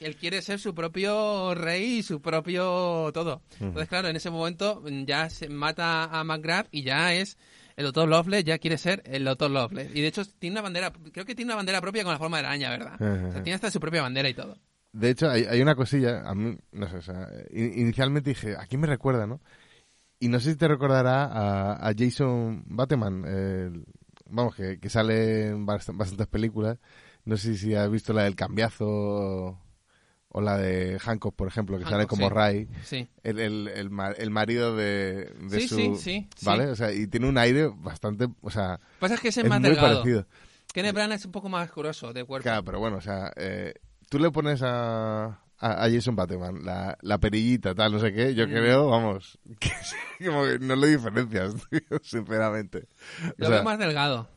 Él quiere ser su propio rey y su propio todo. Entonces, claro, en ese momento ya se mata a McGrath y ya es el Doctor Loveless, ya quiere ser el Doctor Loveless. Y de hecho tiene una bandera, creo que tiene una bandera propia con la forma de araña, ¿verdad? O sea, tiene hasta su propia bandera y todo. De hecho, hay, hay una cosilla, a mí, no sé, o sea, in- inicialmente dije, ¿a quién me recuerda, no? Y no sé si te recordará a, a Jason Bateman, el- vamos, que, que sale en bast- bastantes películas. No sé si has visto la del cambiazo O la de Hancock, por ejemplo, que sale Hancock, como sí. Ray. Sí. El, el, el, el marido de, de Sí, su... sí, sí, ¿Vale? O sea, y tiene un aire bastante... O sea, pasa que ese es es más muy delgado. parecido. Kenneth Branagh es un poco más grueso de cuerpo. Claro, pero bueno, o sea, eh, tú le pones a, a, Jason Bateman la, la perillita, tal, no sé qué, yo creo, vamos, *laughs* que como que no le diferencias, tío, sinceramente. O Lo sea, veo más delgado.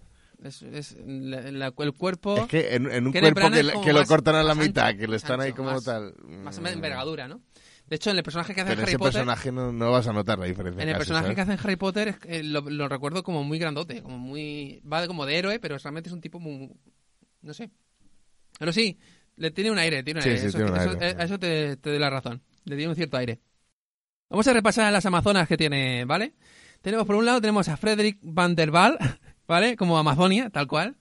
Es, es la- la- el cuerpo es que en, en un Kenneth cuerpo que, que lo más- cortan a la mitad, ancho, que le están ahí ancho, como más- tal... más mm, envergadura, ¿no? De hecho, en el personaje que hace Pero Harry ese Potter, personaje no, no vas a notar la diferencia. en el casi, personaje ¿sabes? que hace en Harry Potter que, eh, lo, lo recuerdo como muy grandote, como muy va como de héroe, pero realmente es un tipo muy no sé. Pero sí, le tiene un aire, tiene un Sí, aire. sí, eso, tiene un eso- aire. eh, a eso te, te doy la razón. Le tiene un cierto aire. Vamos a repasar las Amazonas que tiene, ¿vale? Tenemos por un lado tenemos a Frederick van der Waal, *laughs* ¿vale? Como Amazonia, tal cual.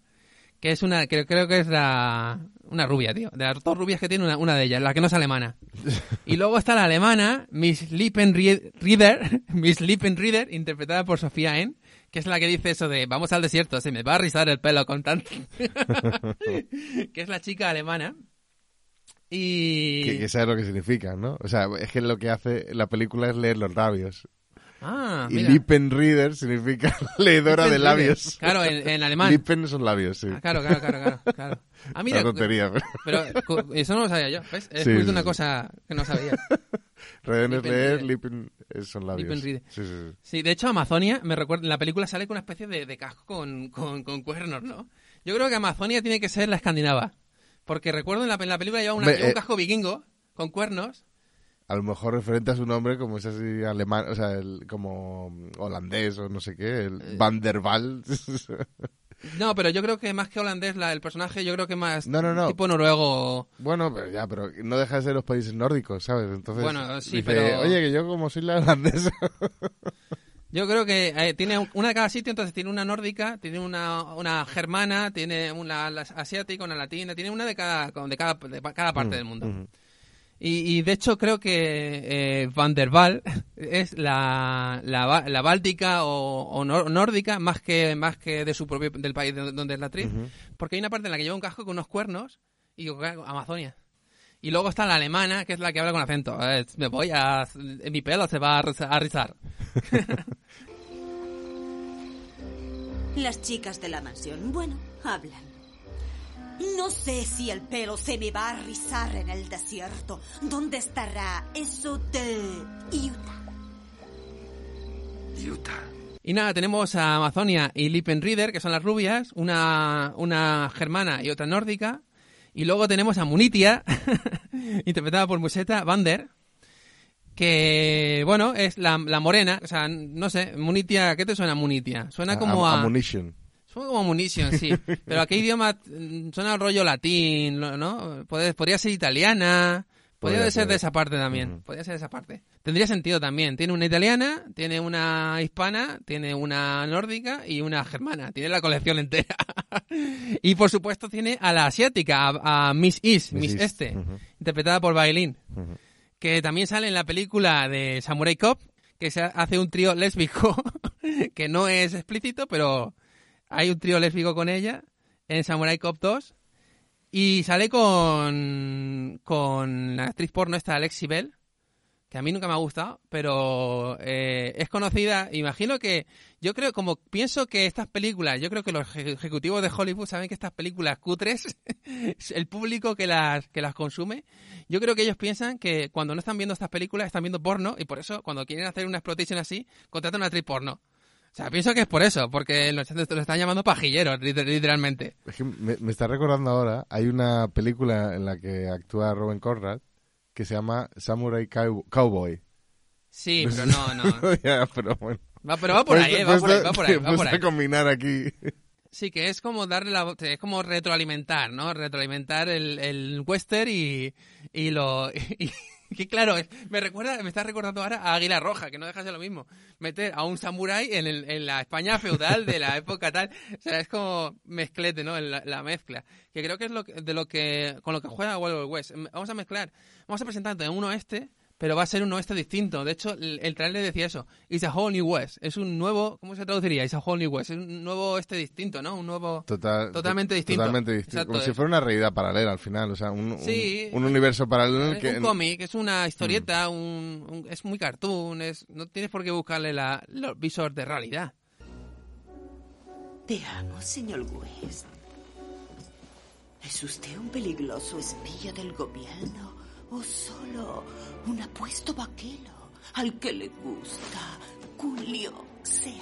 Que es una, que creo que es la, una rubia, tío. De las dos rubias que tiene, una, una de ellas, la que no es alemana. *laughs* Y luego está la alemana, Miss Lippenrieder, *laughs* Miss Lippenrieder, interpretada por Sofía En, que es la que dice eso de, vamos al desierto, se me va a rizar el pelo con tanto. *laughs* que es la chica alemana. Y... Que, que sabes lo que significa, ¿no? O sea, es que lo que hace la película es leer los labios. Ah, y mira. Lippenrieder significa *laughs* leedora de Lippenrieder. labios. Claro, en, en alemán. Lippen son labios, sí. Ah, claro, claro, claro, claro. Ah, mira, Una tontería, pero... eso no lo sabía yo, ¿ves? He Sí, sí, una sí. cosa que no sabía. Reden es leer. Lippen eh, son labios. Sí, sí, sí. Sí, de hecho, Amazonia, me recuerda, en la película sale con una especie de, de casco con, con, con cuernos, ¿no? Yo creo que Amazonia tiene que ser la escandinava. Porque recuerdo en la, en la película lleva, una- Hombre, lleva un eh, casco vikingo con cuernos. A lo mejor referente a su nombre, como es así alemán, o sea, el, como holandés o no sé qué, Eh. el Van der Waal. *laughs* No, pero yo creo que más que holandés, la, el personaje, yo creo que más No, no, no. tipo noruego. bueno, pero ya, pero no deja de ser los países nórdicos, ¿sabes? Entonces, Bueno, sí, dice, pero- oye, que yo como soy la holandesa... *laughs* Yo creo que eh, tiene una de cada sitio, entonces tiene una nórdica, tiene una, una germana, tiene una asiática, una latina, tiene una de cada, de cada, de cada parte del mundo. Ujú. Y, y de hecho creo que eh, Van der Waal *laughs* es la, la, ba- la báltica o, o nor- nórdica más que más que de su propio del país de donde es la actriz, porque hay una parte en la que lleva un casco con unos cuernos y Amazonia. Y luego está la alemana, que es la que habla con acento. Eh, me voy a... Mi pelo se va a rizar. *laughs* Las chicas de la mansión, bueno, hablan. No sé si el pelo se me va a rizar en el desierto. ¿Dónde estará eso de Utah? Utah. Y nada, tenemos a Amazonia y Lippenrieder, que son las rubias, una, una germana y otra nórdica. Y luego tenemos a Munitia, *laughs* interpretada por Museta Vander, que, bueno, es la, la morena. O sea, no sé, Munitia, ¿qué te suena Munitia? Suena como a... Ammunition. Suena como munition, sí. *laughs* Pero ¿a qué idioma mm, suena al rollo latín, ¿no? Podría ser italiana. Podría Podría ser de esa parte también. Podría ser de esa parte. Tendría sentido también. Tiene una italiana, tiene una hispana, tiene una nórdica y una germana. Tiene la colección entera. *laughs* y por supuesto tiene a la asiática, a, a Miss East, Miss, Miss East, Este, interpretada por Bailín Ujú. que también sale en la película de Samurai Cop, que se hace un trío lésbico, *laughs* que no es explícito, pero hay un trío lésbico con ella en Samurai Cop 2. Y sale con, con la actriz porno esta, Alexi Bell, que a mí nunca me ha gustado, pero eh, es conocida. Imagino que, yo creo, como pienso que estas películas, yo creo que los eje- ejecutivos de Hollywood saben que estas películas cutres, *laughs* el público que las, que las consume, yo creo que ellos piensan que cuando no están viendo estas películas están viendo porno y por eso cuando quieren hacer una exploitation así, contratan a una actriz porno. O sea, pienso que es por eso, porque los lo están llamando pajilleros, liter- literalmente. Es que me, me está recordando ahora, hay una película en la que actúa Robin Conrad que se llama Samurai Cow- Cowboy. Sí, pero no, no. *laughs* ya, pero bueno. Va, pero va por ahí, eh, va por ahí, va por ahí, va por Pues a ahí. combinar aquí. Sí, que es como darle la es como retroalimentar, ¿no? Retroalimentar el, el western y, y lo *laughs* y, que claro, me recuerda, me está recordando ahora a Águila Roja, que no deja de ser lo mismo. Meter a un samurái en, el, en la España feudal de la *laughs* época tal, o sea, es como mezclete, ¿no? La, la mezcla. Que creo que es lo que- de lo que con lo que juega Wild West. Vamos a mezclar, vamos a presentar en un oeste pero va a ser un oeste distinto. De hecho, el, el trailer decía eso. It's a whole new west. Es un nuevo, ¿cómo se traduciría? It's a whole new west. Es un nuevo oeste distinto, ¿no? Un nuevo... Total, Totalmente distinto. Totalmente distinto. Exacto, Como si es- fuera una realidad paralela al final. O sea, un, un- Sí. un, universo paralelo en el que. un cómic, es una historieta, un, un- es muy cartoon, es, no tienes por qué buscarle la, los visores de realidad. Te amo, señor West. ¿Es usted un peligroso espía del gobierno o solo un apuesto vaquero al que le gusta Julio Seal?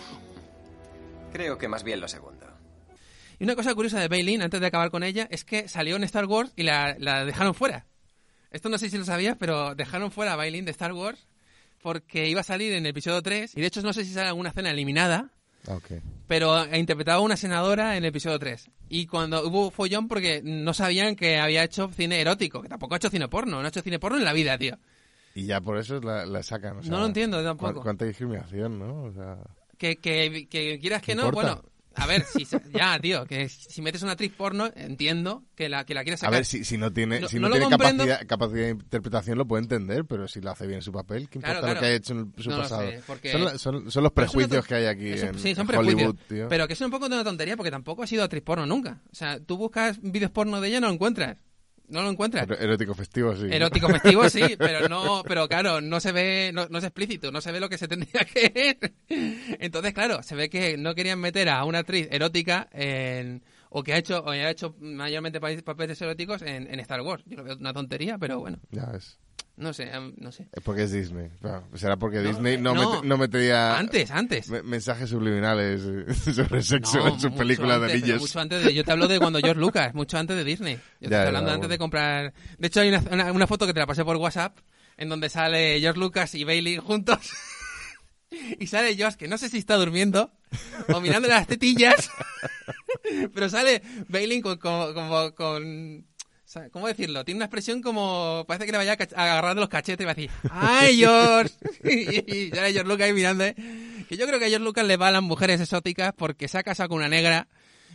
Creo que más bien lo segundo. Y una cosa curiosa de Bailin, antes de acabar con ella, es que salió en Star Wars y la, la dejaron fuera. Esto no sé si lo sabías, pero dejaron fuera a Bailin de Star Wars porque iba a salir en el episodio 3 y de hecho no sé si sale alguna escena eliminada, Ah, ok. pero interpretaba a una senadora en el episodio 3. Y cuando hubo follón porque no sabían que había hecho cine erótico, que tampoco ha hecho cine porno, no ha hecho cine porno en la vida, tío. Y ya por eso la, la sacan. o sea, No lo entiendo cu- tampoco. Cuánta discriminación, ¿no? O sea, Que, que, que quieras que ¿Qué no, importa? bueno, a ver, si, ya, tío, que si metes una actriz porno, entiendo que la, que la quieres a sacar. ver, si, si no tiene, No- si no no lo tiene capacidad, capacidad de interpretación lo puede entender, pero si lo hace bien su papel, ¿qué Claro, importa lo claro. que haya hecho en su No lo pasado? sé, porque- son, la- son- son los prejuicios que hay aquí un- en, sí, son. Hollywood, tío. Pero que es un poco de una tontería porque tampoco ha sido actriz porno nunca. O sea, tú buscas vídeos porno de ella y no lo encuentras. No lo encuentras. Erótico festivo, sí. Erótico festivo, sí, *laughs* pero no, pero claro, no se ve, no, no es explícito, no se ve lo que se tendría que ver. Entonces, claro, se ve que no querían meter a una actriz erótica en, o que ha hecho, o ha hecho mayormente pa- papeles eróticos en, en Star Wars. Yo lo veo una tontería, pero bueno, Ya ves. No sé, no sé. Es porque es Disney. Claro, será porque No, Disney eh, no, no. metería Antes, antes. me- mensajes subliminales *laughs* sobre sexo en sus películas de niños. Mucho antes de, yo te hablo de cuando George Lucas, mucho antes de Disney. Yo te Ya, estoy hablando antes bueno. de comprar. De hecho, hay una, una, una foto que te la pasé por WhatsApp en donde sale George Lucas y Bailey juntos. *laughs* y sale Josh, que no sé si está durmiendo o mirando las tetillas. *laughs* pero sale Bailey con, con, como con- ¿Cómo decirlo? Tiene una expresión como... Parece que le vaya a agarrar los cachetes y va a decir ¡Ay, George! *laughs* y, sale George Lucas ahí mirando, ¿eh? Que yo creo que a George Lucas le va a las mujeres exóticas porque se ha casado con una negra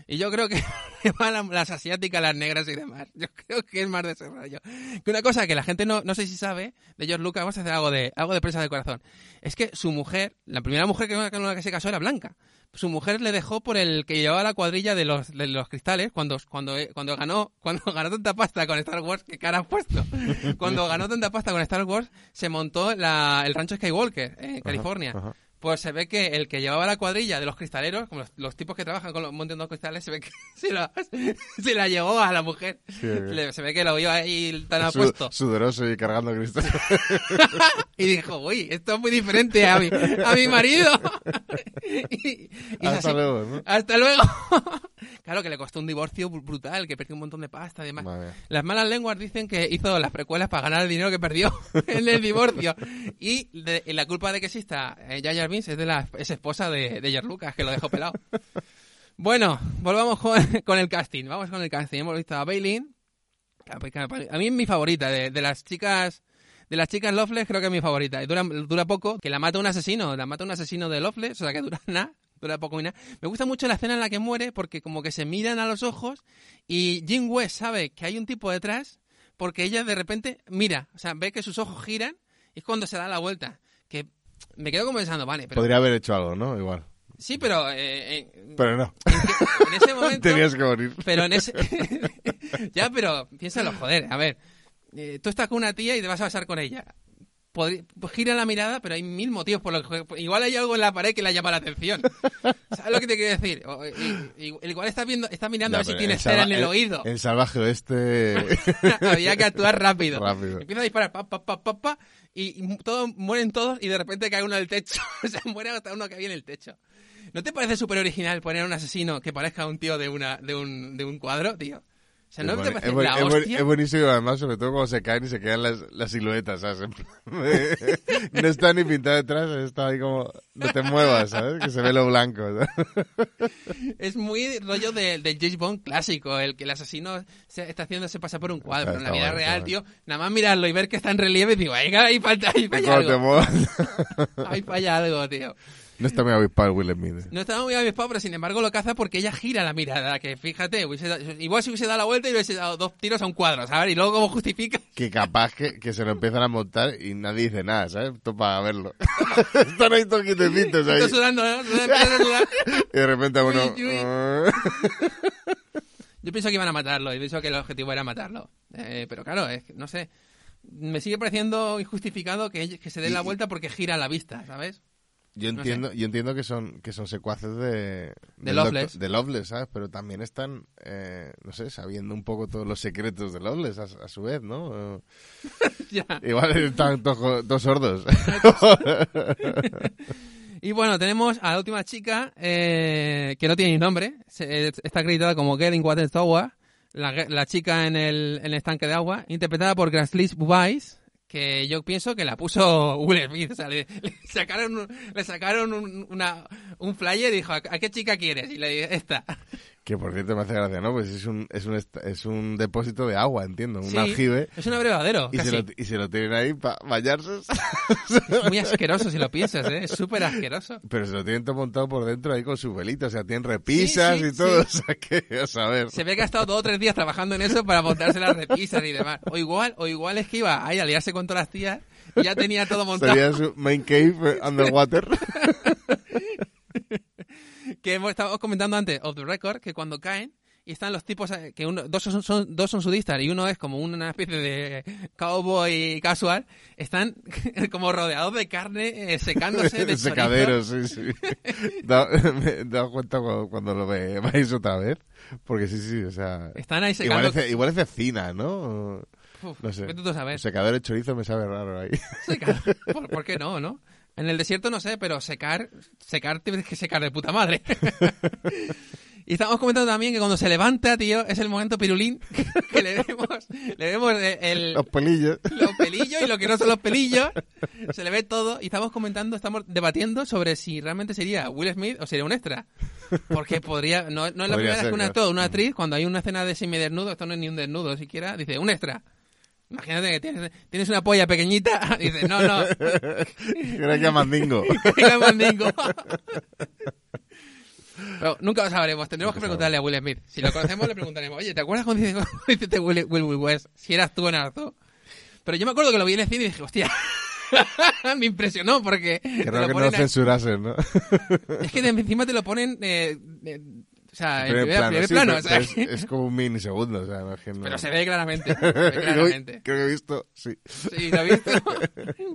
y yo creo que *laughs* las asiáticas, las negras y demás. Yo creo que es más de ese rollo. Que una cosa que la gente no, no sé si sabe de George Lucas, vamos a hacer algo de, algo de presa de corazón. Es que su mujer, la primera mujer que, con la que se casó era blanca. Su mujer le dejó por el que llevaba la cuadrilla de los, de los cristales cuando, cuando, cuando ganó, cuando ganó tanta pasta con Star Wars, que cara has puesto. Cuando ganó tanta pasta con Star Wars, se montó la, el rancho Skywalker en California. ajá. Pues se ve que el que llevaba la cuadrilla de los cristaleros, como los, los tipos que trabajan con los montando cristales, se ve que *laughs* se la, se la llevó a la mujer. Sí. Le- se ve que lo vio ahí tan Su- apuesto. sudoroso y cargando cristal. *laughs* y dijo, uy, esto es muy diferente a mi, a mi marido. *laughs* y, y Hasta así. luego, ¿no? Hasta luego. claro que le costó un divorcio br- brutal, que perdió un montón de pasta y demás. Madre mía. Las malas lenguas dicen que hizo las precuelas para ganar el dinero que perdió en el divorcio. Y, de- y la culpa de que exista eh, Jar Es de la ex esposa de, de George Lucas, que lo dejó pelado. Bueno, volvamos con, *laughs* con el casting. Vamos con el casting. Hemos visto a Bailin. A mí es mi favorita. De, de las chicas de las chicas Loveless creo que es mi favorita. Dura, dura poco, que la mata un asesino. La mata un asesino de Loveless, o sea que dura *laughs* nada. Dura poco y nada. Me gusta mucho la escena en la que muere porque como que se miran a los ojos y Jim West sabe que hay un tipo detrás porque ella de repente mira, o sea, ve que sus ojos giran y es cuando se da la vuelta. Que me quedo como pensando, vale, pero... Podría haber hecho algo, ¿no? Igual. Sí, pero eh, eh, Pero no. en ese *laughs* momento... Tenías que morir. Pero en ese... *laughs* ya, pero piénsalo, joder, a ver. eh, tú estás con una tía y te vas a besar con ella. Pues gira la mirada, pero hay mil motivos por los que... Igual hay algo en la pared que le llama la atención. *laughs* ¿Sabes lo que te quiero decir? O- y- y- igual está viendo, está mirando a ver si tiene cera en el oído. El salvaje oeste. *laughs* Había que actuar rápido. Rápido. Empieza a disparar, pa, pa, pa, pa, pa, y, y todos, mueren todos y de repente cae uno del techo. *laughs* o sea, muere hasta uno que había en el techo. ¿No te parece súper original poner a un asesino que parezca un tío de, una, de, un, de un cuadro, tío? O sea, ¿no Es te buen- parece es buen- la es buen- hostia? es buenísimo, además, sobre todo cuando se caen y se quedan las, las siluetas, *laughs* no está ni pintado detrás, está ahí como, no te muevas, ¿sabes? Que se ve lo blanco. Es muy rollo de- del James Bond clásico, el que el asesino se, está haciéndose pasar por un cuadro. Pero en la vida real, tío, nada más mirarlo y ver que está en relieve, digo, venga, ahí falta, ahí Y falla algo. *laughs* Ahí falla algo, tío. No está muy avispado el Will Smith. eh. No estaba muy avispado, pero sin embargo lo caza porque ella gira la mirada. Que fíjate, hubiese dado- igual si hubiese dado la vuelta y hubiese dado dos tiros a un cuadro, ¿sabes? Y luego, ¿cómo justifica? Que capaz que, que se lo empiezan a montar y nadie dice nada, ¿sabes? Esto para verlo. Están ahí todos quietecitos ahí. Sudando, ¿no? *laughs* Y de repente uno... "Ah". Yo pienso que iban a matarlo y pienso que el objetivo era matarlo. Eh, pero claro, es que, no sé. Me sigue pareciendo injustificado que, que se dé la vuelta porque gira la vista, ¿sabes? Yo No entiendo, yo entiendo que son que son secuaces de del Loveless. de Loveless, ¿sabes? Pero también están, eh, no sé, sabiendo un poco todos los secretos de Loveless a, a su vez, ¿no? *laughs* Ya. Igual están todos sordos. *laughs* Y bueno, tenemos a la última chica, eh, que no tiene ni nombre. Se- eh, está acreditada como Girl in Water Tower, la, la chica en el, en el estanque de agua, interpretada por Grace Bubais, que yo pienso que la puso *laughs* Will Smith. O sea, le, le sacaron, le sacaron un, una, un flyer y dijo, ¿a a qué chica quieres? Y le dije, esta. Que por cierto me hace gracia, ¿no? Pues es un, es un, es un depósito de agua, entiendo, un Sí, aljibe. Es un abrevadero, Y se, lo, y se lo tienen ahí para bañarse. Es muy asqueroso si lo piensas, ¿eh? Es súper asqueroso. Pero se lo tienen todo montado por dentro ahí con su velita. O sea, tienen repisas Sí, sí, y todo. O sea, que, a saber. Se ve que ha estado dos o tres días trabajando en eso para montarse las repisas y demás. O igual, o igual es que iba ahí a liarse con todas las tías y ya tenía todo montado. Sería su main cave *laughs* underwater. *laughs* Que hemos estado comentando antes, off the record, que cuando caen y están los tipos, eh, que uno, dos, son, son- dos son sudistas y uno es como una especie de cowboy casual, están *laughs* como rodeados de carne, eh, secándose *laughs* de Secadero, sí, sí. *laughs* Da- me he dado cuenta cuando, cuando lo ve- vais otra vez. Porque sí, sí, o sea. Están ahí Igual secando. es, igual es de cecina, ¿no? Uf, No sé. tú. Secador de chorizo me sabe raro ahí. Secar. ¿Por, por qué no, no? En el desierto no sé, pero secar, secar tienes que secar de puta madre. *laughs* y estamos comentando también que cuando se levanta, tío, es el momento pirulín *laughs* que le vemos, le vemos el, Los pelillos. los pelillos y lo que no son los pelillos. Se le ve todo y estamos comentando, estamos debatiendo sobre si realmente sería Will Smith o sería un extra. Porque podría, no, no es la Podría primera vez que un claro. actor, una actriz, cuando hay una escena de semidesnudo, esto no es ni un desnudo siquiera, dice, un extra. Imagínate que tienes, tienes una polla pequeñita, *laughs* dice, no, no, Creo *laughs* que a Mandingo. *laughs* Venga, mandingo. Pero nunca lo sabremos. Tendremos que preguntarle a Will Smith. Si lo conocemos, le preguntaremos. Oye, ¿te acuerdas cuando dice Will, Will, Will West? Si eras tú en Arto. Pero yo me acuerdo que lo vi en el cine y dije, hostia. me impresionó porque. Creo lo que no a- censurasen, ¿no? Es que de encima te lo ponen. eh, eh, o sea, en Primer primer, primer sí, plano. o sea, es, es como un minisegundo, o sea, imagino. pero se ve claramente. *laughs* Se ve claramente. Creo que he visto, sí. Sí, ¿lo has visto? *laughs*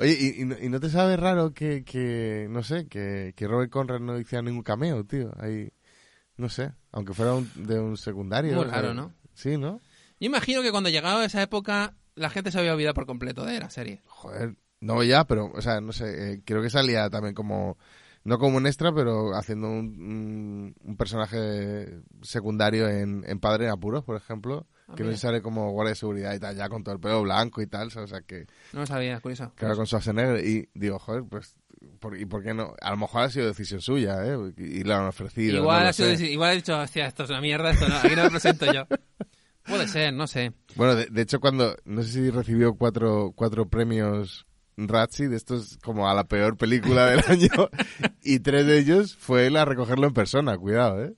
Oye, ¿y, y no- y no te sabe raro que, que no sé, que, que Robert Conrad no hiciera ningún cameo, tío? Ahí, no sé, aunque fuera un- de un secundario. Muy sea, raro, ¿no? Sí, ¿no? Yo imagino que cuando llegaba esa época, la gente se había olvidado por completo de la serie. Joder, no ya, pero, o sea, no sé, eh, creo que salía también como, no como un extra, pero haciendo un, un, personaje secundario en, en Padre en Apuros, por ejemplo, Ah, que no sale como guardia de seguridad y tal, ya con todo el pelo blanco y tal, o sea, que, No lo sabía, curioso. claro, con Schwarzenegger, y digo, joder, pues, ¿por, ¿y por qué no? A lo mejor ha sido decisión suya, ¿eh? Y, lo han ofrecido. Igual, no ha sido- igual ha dicho, hostia, esto es una mierda, esto no, aquí no me presento yo. Puede ser, no sé. Bueno, de, de hecho, cuando, no sé si recibió cuatro, cuatro premios Razzie, de estos como a la peor película del *laughs* año, y tres de ellos fue él a recogerlo en persona, cuidado, ¿eh?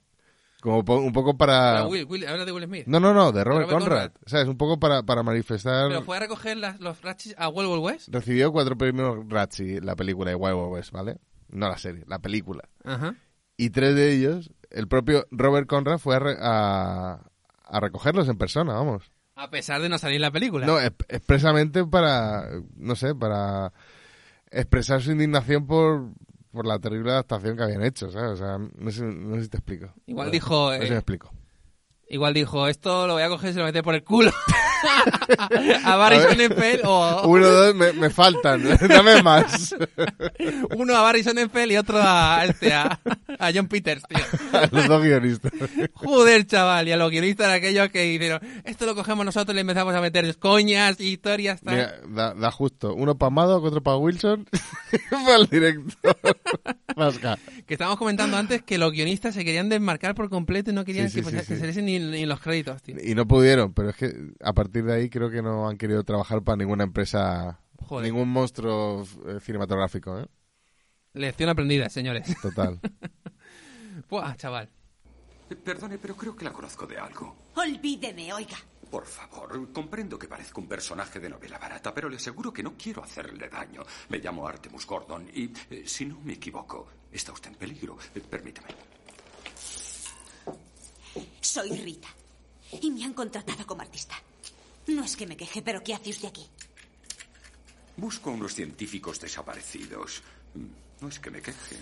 Como po- un poco para... Pero Will, Will, habla de Will Smith. No, no, no, de Robert, Robert Conrad. Conrad. O sea, es un poco para, para manifestar... Pero fue a recoger las- los rachis a Will Will West. Recibió cuatro premios Razzie, la película de Wild Wild West, ¿vale? No la serie, la película. Ajá. Y tres de ellos, el propio Robert Conrad fue a, re- a, a recogerlos en persona, vamos. A pesar de no salir en la película. No, expresamente para, no sé, para expresar su indignación por, por la terrible adaptación que habían hecho, ¿sabes? O sea, no sé, no sé si te explico. Igual dijo, A ver si eh, me explico. Igual dijo, esto lo voy a coger y se lo meter por el culo. *laughs* *laughs* a Barry. Sonnenfeld o *laughs* Uno, dos, me, me faltan. *laughs* Dame más. uno a Barry Sonnenfeld y otro a, este, a, a John Peters, tío. A los dos guionistas. Joder, chaval, y a los guionistas aquellos que dijeron, esto lo cogemos nosotros y le empezamos a meter coñas, historias, tal. Mira, da, da justo. Uno para Amado, otro para Wilson. para el director. Vasca. Que estábamos comentando antes que los guionistas se querían desmarcar por completo y no querían Sí, sí, que, sí, que sí. se diesen ni, ni los créditos, tío. Y no pudieron, pero es que a partir de ahí creo que no han querido trabajar para ninguna empresa, Joder. ningún monstruo eh, cinematográfico, ¿eh? Lección aprendida, señores. Total. *laughs* Buah, chaval. Perdone, pero creo que la conozco de algo. Olvídeme, oiga. Por favor, comprendo que parezco un personaje de novela barata, pero le aseguro que no quiero hacerle daño. Me llamo Artemus Gordon y, eh, si no me equivoco, está usted en peligro. Eh, permítame. Soy Rita. Y me han contratado como artista. No es que me queje, pero ¿qué hace usted aquí? Busco a unos científicos desaparecidos. No es que me queje.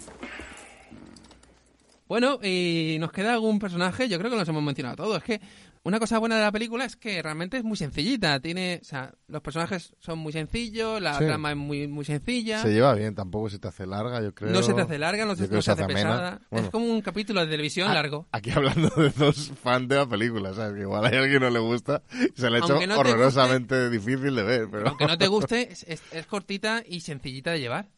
Bueno, y nos queda algún personaje, yo creo que los hemos mencionado todos. Es que una cosa buena de la película es que realmente es muy sencillita. Tiene, o sea, los personajes son muy sencillos, la Sí. trama es muy, muy sencilla. Se lleva bien, tampoco se te hace larga, yo creo. No se te hace larga, no, se, no se hace pesada. Bueno, Es como un capítulo de televisión a- largo. Aquí hablando de dos fans de la película, ¿sabes? Que igual hay alguien que no le gusta y se le ha hecho no horrorosamente difícil de ver, pero... Aunque no te *laughs* guste, es, es- es cortita y sencillita de llevar.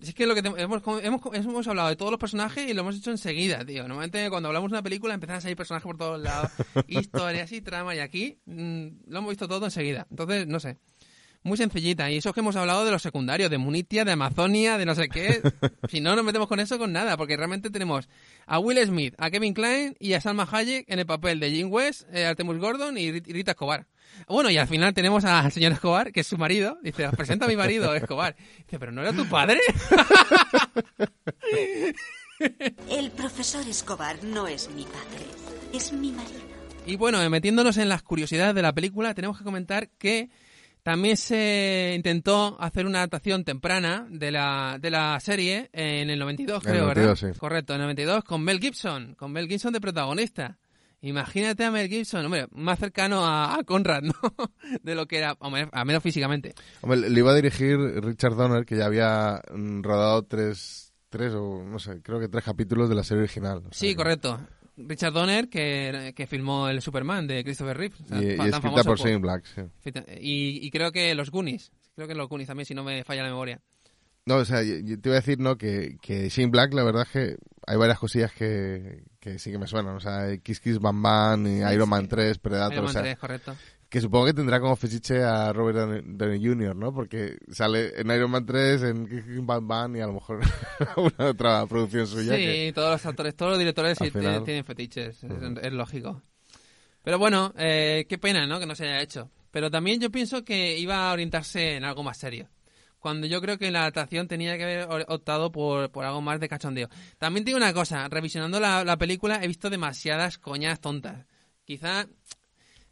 Es que lo que te- hemos, hemos, hemos hablado de todos los personajes y lo hemos hecho enseguida, tío. Normalmente cuando hablamos de una película empiezan a salir personajes por todos lados, *laughs* historias y trama, y aquí mm, lo hemos visto todo enseguida. Entonces, no sé. Muy sencillita. Y eso es que hemos hablado de los secundarios, de Munitia, de Amazonia, de no sé qué. *laughs* si no nos metemos con eso, con nada, porque realmente tenemos a Will Smith, a Kevin Klein y a Salma Hayek en el papel de Jim West, eh, Artemus Gordon y Rit- y Rita Escobar. Bueno, y al final tenemos al señor Escobar, que es su marido. Dice, os presenta a mi marido, *laughs* Escobar. Dice, pero ¿no era tu padre? *laughs* El profesor Escobar no es mi padre, es mi marido. Y bueno, eh, metiéndonos en las curiosidades de la película, tenemos que comentar que también se intentó hacer una adaptación temprana de la, de la serie en el 92, En el creo, 92, ¿verdad? sí. Correcto, en el 92, con Mel Gibson, con Mel Gibson de protagonista. Imagínate a Mel Gibson, hombre, más cercano a, a Conrad, ¿no? *laughs* De lo que era, hombre, a menos físicamente. Hombre, le iba a dirigir Richard Donner, que ya había mm, rodado tres, tres o no sé, creo que tres capítulos de la serie original. o sea Sí, que- correcto. Richard Donner, que, que filmó el Superman de Christopher Reeve. o sea, Y, y escrita por Shane Black, sí. Y, y creo que los Goonies. Creo que los Goonies también, si no me falla la memoria. No, o sea, yo, te iba a decir, ¿no? Que, que Shane Black, la verdad es que hay varias cosillas que, que sí que me suenan. O sea, Kiss Kiss Bam Bam, Sí, Iron sí. Man 3, Predator, Iron o Man sea, 3, correcto. Que supongo que tendrá como fetiche a Robert Downey- Jr., ¿no? Porque sale en Iron Man 3, en Bam Bam y a lo mejor *laughs* una otra producción suya. Sí, que- todos los actores, todos los directores sí Al final- tienen, fetiches, es, es lógico. Pero bueno, eh, qué pena, ¿no? Que no se haya hecho. Pero también yo pienso que iba a orientarse en algo más serio. Cuando yo creo que la adaptación tenía que haber optado por, por algo más de cachondeo. También digo una cosa, revisionando la, la película he visto demasiadas coñas tontas. Quizá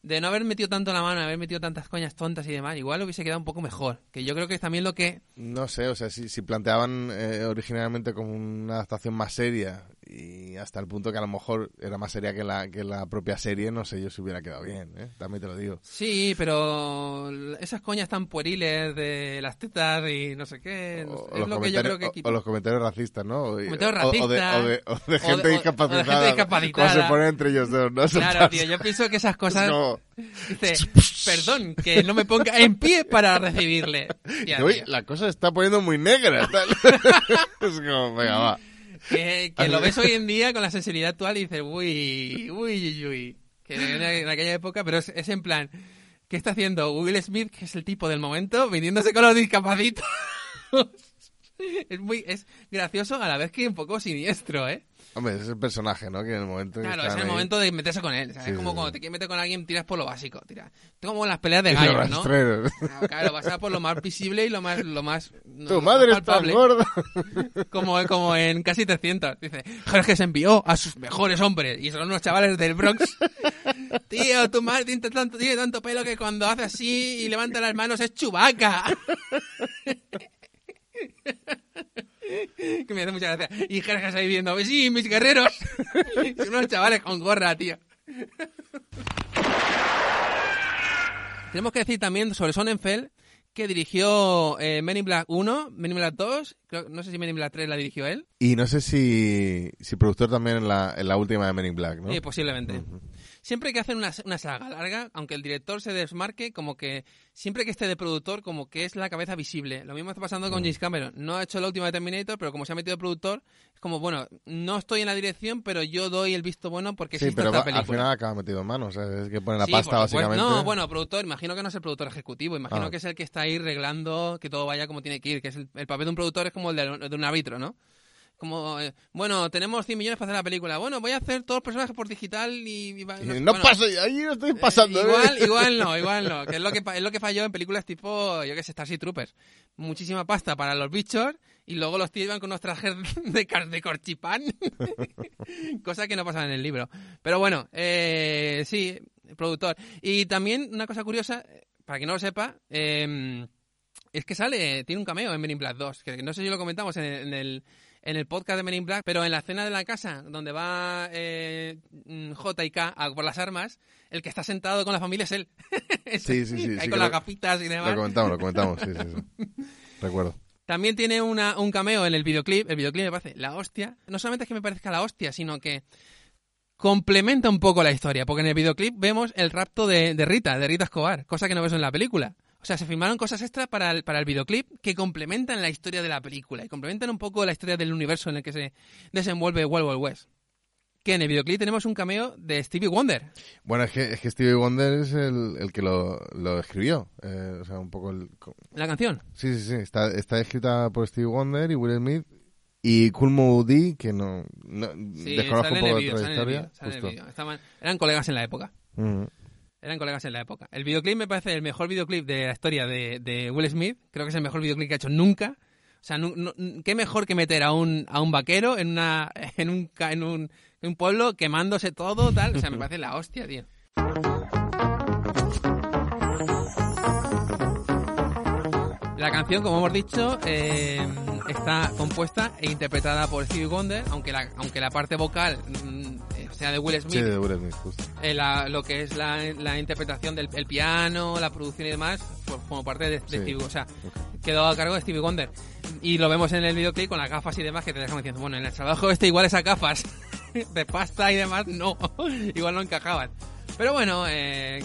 de no haber metido tanto la mano, haber metido tantas coñas tontas y demás, igual hubiese quedado un poco mejor. Que yo creo que es también lo que No sé, o sea, si, si planteaban eh, originalmente como una adaptación más seria y hasta el punto que a lo mejor era más seria que la, que la propia serie, no sé yo si hubiera quedado bien, ¿eh? También te lo digo. Sí, pero esas coñas tan pueriles de las tetas y no sé qué, no sé, O, es los lo que yo creo comentarios- que o- o los comentarios racistas, ¿no? Comentarios racistas, O de, o de o de- gente o de discapacitada. gente discapacitada. Cuando se ponen entre ellos dos, ¿no? Claro, tío, yo pienso que esas cosas... Dice, *laughs* perdón, que no me ponga en pie para recibirle. *laughs* Ya, "Uy, la cosa se está poniendo muy negra. tal". *laughs* es como, venga, va. Que, que lo ves hoy en día con la sensibilidad actual y dices, uy, uy, uy, uy. Que en, en aquella época, pero es, es en plan, ¿qué está haciendo Will Smith, que es el tipo del momento, viniéndose con los discapacitados? *laughs* es muy, es gracioso a la vez que un poco siniestro, ¿eh? Hombre, es el personaje, ¿no? Que en el momento Claro, es el ahí- momento de meterse con él. ¿sabes? Sí, es como sí, cuando sí. te quieres meter con alguien, tiras por lo básico. Tira. Como en las peleas de Los gallos, ¿no? rastreros. Claro, vas a por lo más visible y lo más... Lo más no, Tu madre más está gorda. *laughs* Como, como en casi 300. Dice, Jorge se envió a sus mejores hombres. Y son unos chavales del Bronx. *laughs* Tío, tu madre tiene tanto, tiene tanto pelo que cuando hace así y levanta las manos es chubaca. *laughs* que me hace mucha gracia. Y Jerjes ahí viendo, sí, mis guerreros. *laughs* Son unos chavales con gorra, tío. Tenemos que decir también sobre Sonnenfeld que dirigió eh, Men in Black 1, Men in Black 2, creo- no sé si Men in Black 3 la dirigió él, Y no sé si, si productor también en la, en la última de Men in Black, ¿no? Sí, posiblemente. Siempre que hacen una, una saga larga, aunque el director se desmarque, como que siempre que esté de productor, como que es la cabeza visible. Lo mismo está pasando con James Cameron. No ha hecho la última de Terminator, pero como se ha metido de productor, es como, bueno, no estoy en la dirección, pero yo doy el visto bueno porque Sí, pero esta película. al final acaba metido en manos. ¿sabes? Es que pone la Sí, pasta, básicamente. No, bueno, productor, imagino que no es el productor ejecutivo, imagino Ah. que es el que está ahí reglando que todo vaya como tiene que ir, que es el, el papel de un productor es como el de, de un árbitro, ¿no? Como, eh, bueno, tenemos 100 millones para hacer la película. Bueno, voy a hacer todos los personajes por digital y... no sé, no bueno, paso, ahí no estoy pasando. eh, ¿eh? igual, *laughs* igual no, igual no. Que es lo que, es lo que falló en películas tipo, yo que sé, Starship Troopers. Muchísima pasta para los bichos y luego los tíos iban con unos trajes *laughs* de, de corchipán. *laughs* cosa que no pasaba en el libro. Pero bueno, eh, sí, productor. Y también una cosa curiosa, para quien no lo sepa, eh, es que sale, tiene un cameo en Men in Black 2, que no sé si lo comentamos en el, en el, en el podcast de Men in Black, pero en la escena de la casa, donde va eh, mm, J y K a por las armas, el que está sentado con la familia es él. *laughs* Sí, sí, sí, Ahí sí, con las lo- gafitas y demás. Lo comentamos, lo comentamos, sí, sí, sí. *laughs* Recuerdo. También tiene una, un cameo en el videoclip. El videoclip me parece la hostia. No solamente es que me parezca la hostia, sino que complementa un poco la historia. Porque en el videoclip vemos el rapto de, de Rita, de Rita Escobar, cosa que no ves en la película. O sea, se filmaron cosas extra para el, para el videoclip que complementan la historia de la película y complementan un poco la historia del universo en el que se desenvuelve Wild Wild West. Que en el videoclip tenemos un cameo de Stevie Wonder. Bueno, es que, es que Stevie Wonder es el, el que lo, lo escribió. Eh, o sea, un poco el... La canción. Sí, sí, sí. Está, está escrita por Stevie Wonder y Will Smith y Cool Moody, que no... no Sí, desconozco un poco de sale en el justo. vídeo. Estaban- eran colegas en la época. Ujú. Eran colegas en la época. El videoclip me parece el mejor videoclip de la historia de, de Will Smith. Creo que es el mejor videoclip que ha hecho nunca. O sea, nu- nu- qué mejor que meter a un, a un vaquero en, una, *laughs* en, un, en, un, en un pueblo quemándose todo, tal. O sea, me parece la hostia, tío. La canción, como hemos dicho, eh, está compuesta e interpretada por Stevie Wonder, aunque la, aunque la parte vocal mm, eh, sea de Will Smith. Sí, de Will Smith, justo. Eh, la- lo que es la, la interpretación del el piano, la producción y demás, por- como parte de, de Sí. Stevie, o sea, quedó a cargo de Stevie Wonder. Y lo vemos en el videoclip con las gafas y demás que te dejan diciendo, bueno, en el trabajo este igual esas gafas *laughs* de pasta y demás, no, *laughs* igual no encajaban. Pero bueno, eh,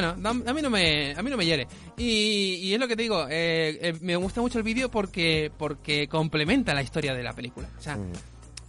bueno, a mí no me, a mí no me hiere. Y, y es lo que te digo, eh, eh, me gusta mucho el vídeo porque, porque complementa la historia de la película. O sea, Mm.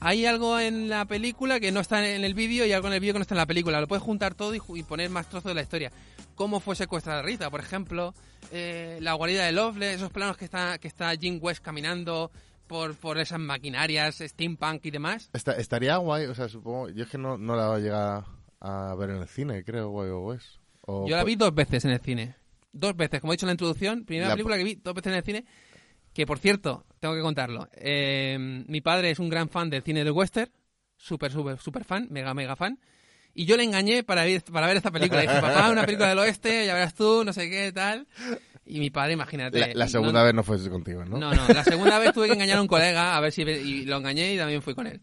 hay algo en la película que no está en el vídeo y algo en el vídeo que no está en la película. Lo puedes juntar todo y, y poner más trozos de la historia. Cómo fue secuestrada Rita, por ejemplo. eh, la guarida de Loveless, esos planos que está, que está Jim West caminando por, por esas maquinarias, steampunk y demás. Esta- estaría guay, o sea, supongo... Yo es que no, no la voy a llegar a ver en el cine, creo, guay o West. O Yo la vi dos veces en el cine. Dos veces, como he dicho en la introducción. Primera La- película que vi dos veces en el cine. Que por cierto, tengo que contarlo. eh, mi padre es un gran fan del cine del western. Súper, súper, súper fan. Mega, mega fan. Y yo le engañé para ver, para ver esta película. Dije, papá, una película del oeste, ya verás tú, no sé qué, tal. Y mi padre, imagínate. La, la no- segunda vez no fue contigo, ¿no? no, no, la segunda vez tuve que engañar a un colega a ver si y lo engañé y también fui con él.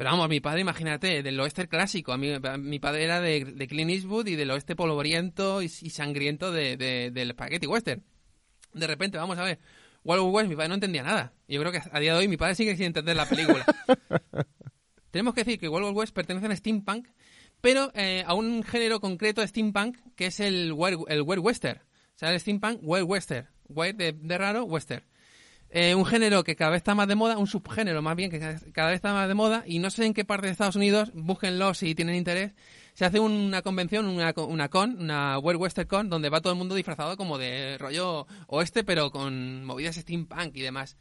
Pero vamos, mi padre, imagínate, del oeste clásico. A mí, a- mi padre era de, de Clint Eastwood y del oeste polvoriento y, y sangriento de, de- del spaghetti western. De repente, vamos a ver, Wild West, mi padre no entendía nada. Y Yo creo que a día de hoy mi padre sigue sin entender la película. *laughs* Tenemos que decir que Wild West pertenece al steampunk, pero eh, a un género concreto de steampunk que es el wild, el wild western. O sea, el steampunk wild western. Wild de, de raro, western. Eh, un género que cada vez está más de moda, un subgénero más bien que cada vez está más de moda y no sé en qué parte de Estados Unidos, búsquenlo si tienen interés, se hace una convención, una, una con, una Wild Western Con, donde va todo el mundo disfrazado como de rollo oeste, pero con movidas steampunk y demás.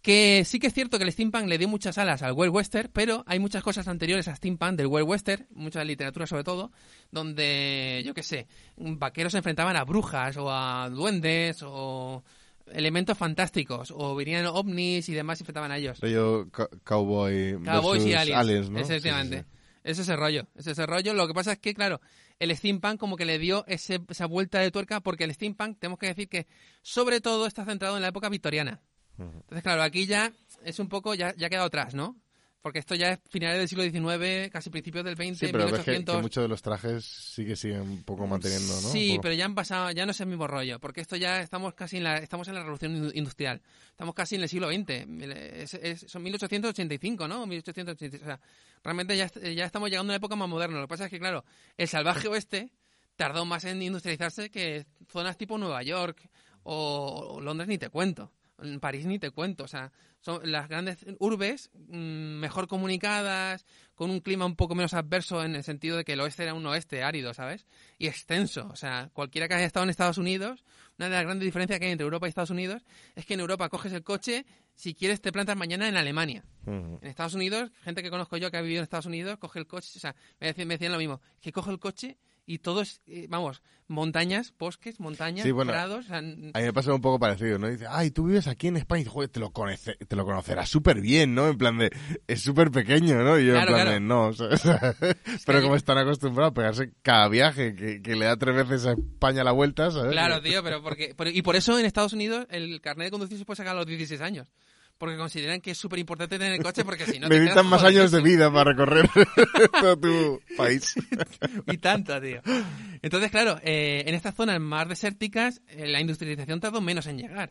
Que sí que es cierto que el steampunk le dio muchas alas al Wild Western, pero hay muchas cosas anteriores a steampunk del Wild Western, mucha literatura sobre todo, donde, yo qué sé, vaqueros se enfrentaban a brujas o a duendes o elementos fantásticos, o venían ovnis y demás y enfrentaban a ellos. Rollo cowboy Cowboys y aliens. ¿no? Efectivamente. Sí, sí, sí. Es ese rollo, es ese rollo. Lo que pasa es que, claro, el steampunk como que le dio ese- esa vuelta de tuerca porque el steampunk, tenemos que decir que sobre todo está centrado en la época victoriana. Entonces, claro, aquí ya es un poco, ya, ya ha quedado atrás, ¿no? Porque esto ya es finales del siglo XIX, casi principios del XX, Sí, pero ves que, 1800. que muchos de los trajes sí que siguen un poco manteniendo, ¿no? Sí, pero ya han pasado, ya no es el mismo rollo, porque esto ya estamos casi en la, estamos en la revolución indu- industrial, estamos casi en el siglo XX, es, es- son 1885, ¿no? 1885, o sea, realmente ya estamos llegando a una época más moderna. Lo que pasa es que, claro, el salvaje oeste tardó más en industrializarse que zonas tipo Nueva York o, o Londres ni te cuento. En París ni te cuento, o sea, son las grandes urbes mm, mejor comunicadas, con un clima un poco menos adverso en el sentido de que el oeste era un oeste árido, ¿sabes? Y extenso, o sea, cualquiera que haya estado en Estados Unidos, una de las grandes diferencias que hay entre Europa y Estados Unidos es que en Europa coges el coche, si quieres te plantas mañana en Alemania. En Estados Unidos, gente que conozco yo que ha vivido en Estados Unidos, coge el coche, o sea, me decían, me decían lo mismo, que coge el coche y todo es, eh, vamos, montañas, bosques, montañas, Sí, bueno, prados, o sea, n- A mí me pasa un poco parecido, ¿no? Dice, ay, tú vives aquí en España y joder, te lo, conoce- te lo conocerás súper bien, ¿no? En plan de, es súper pequeño, ¿no? Y yo Claro, en plan claro. de, no, o sea, *laughs* o sea, pero como están acostumbrados a pegarse cada viaje, que, que le da tres veces a España la vuelta, ¿sabes? Claro, *laughs* tío, pero porque por- y por eso en Estados Unidos el carnet de conducir se puede sacar a los 16 años. Porque consideran que es súper importante tener el coche porque si no *laughs* te Necesitan más años de vida para recorrer *laughs* todo tu *laughs* país. y tanto, tío. Entonces, claro, eh, en estas zonas más desérticas eh, la industrialización tardó menos en llegar.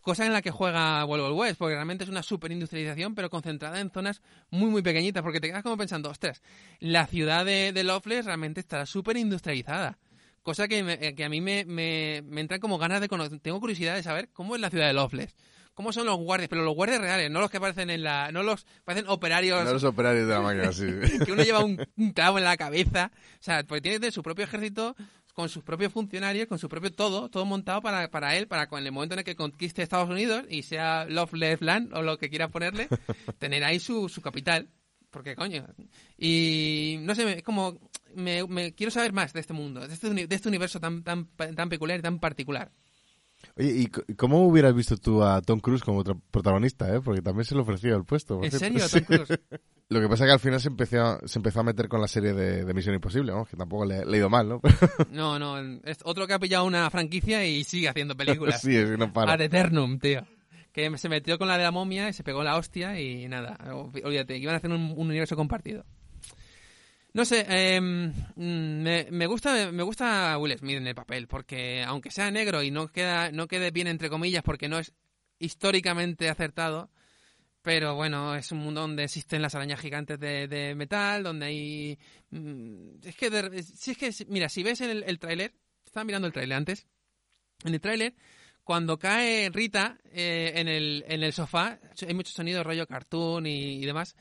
Cosa en la que juega Wild West, porque realmente es una super industrialización, pero concentrada en zonas muy, muy pequeñitas, porque te quedas como pensando, ostras, la ciudad de, de Loveless realmente estará súper industrializada. Cosa que, me- eh, que a mí me, me, me entra como ganas de conocer. Tengo curiosidad de saber cómo es la ciudad de Loveless. ¿Cómo son los guardias? Pero los guardias reales, no los que aparecen en la. No los. Parecen operarios No los operarios de la máquina, sí. *laughs* que uno lleva un, un clavo en la cabeza. O sea, porque tiene su propio ejército, con sus propios funcionarios, con su propio todo, todo montado para, para él, para con el momento en el que conquiste Estados Unidos y sea Loveless Land o lo que quiera ponerle, *laughs* tener ahí su, su capital. Porque coño. Y no sé, es como. Me, me quiero saber más de este mundo, de este, de este universo tan, tan, tan peculiar y tan particular. Oye, ¿y cómo hubieras visto tú a Tom Cruise como otro protagonista, eh? Porque también se le ofreció el puesto. ¿En serio. *laughs* Tom Cruise? Lo que pasa es que al final se empezó a, se empezó a meter con la serie de, de Misión Imposible, ¿no? Que tampoco le, le ha ido mal, ¿no? *laughs* No, no, es otro que ha pillado una franquicia y sigue haciendo películas. sí, es que no para. Ad eternum, tío. Que se metió con la de la momia y se pegó la hostia y nada. Olvídate, iban a hacer un, un universo compartido. No sé, eh, mm, me, me gusta me gusta Will Smith en el papel, porque aunque sea negro y no queda no quede bien entre comillas porque no es históricamente acertado, pero bueno, es un mundo donde existen las arañas gigantes de, de metal, donde hay... mm, Es que, de- si es que, mira, si ves el, el tráiler, estaba mirando el tráiler antes, en el tráiler, cuando cae Rita eh, en, el, en el sofá, hay mucho sonido rollo cartoon y, y demás.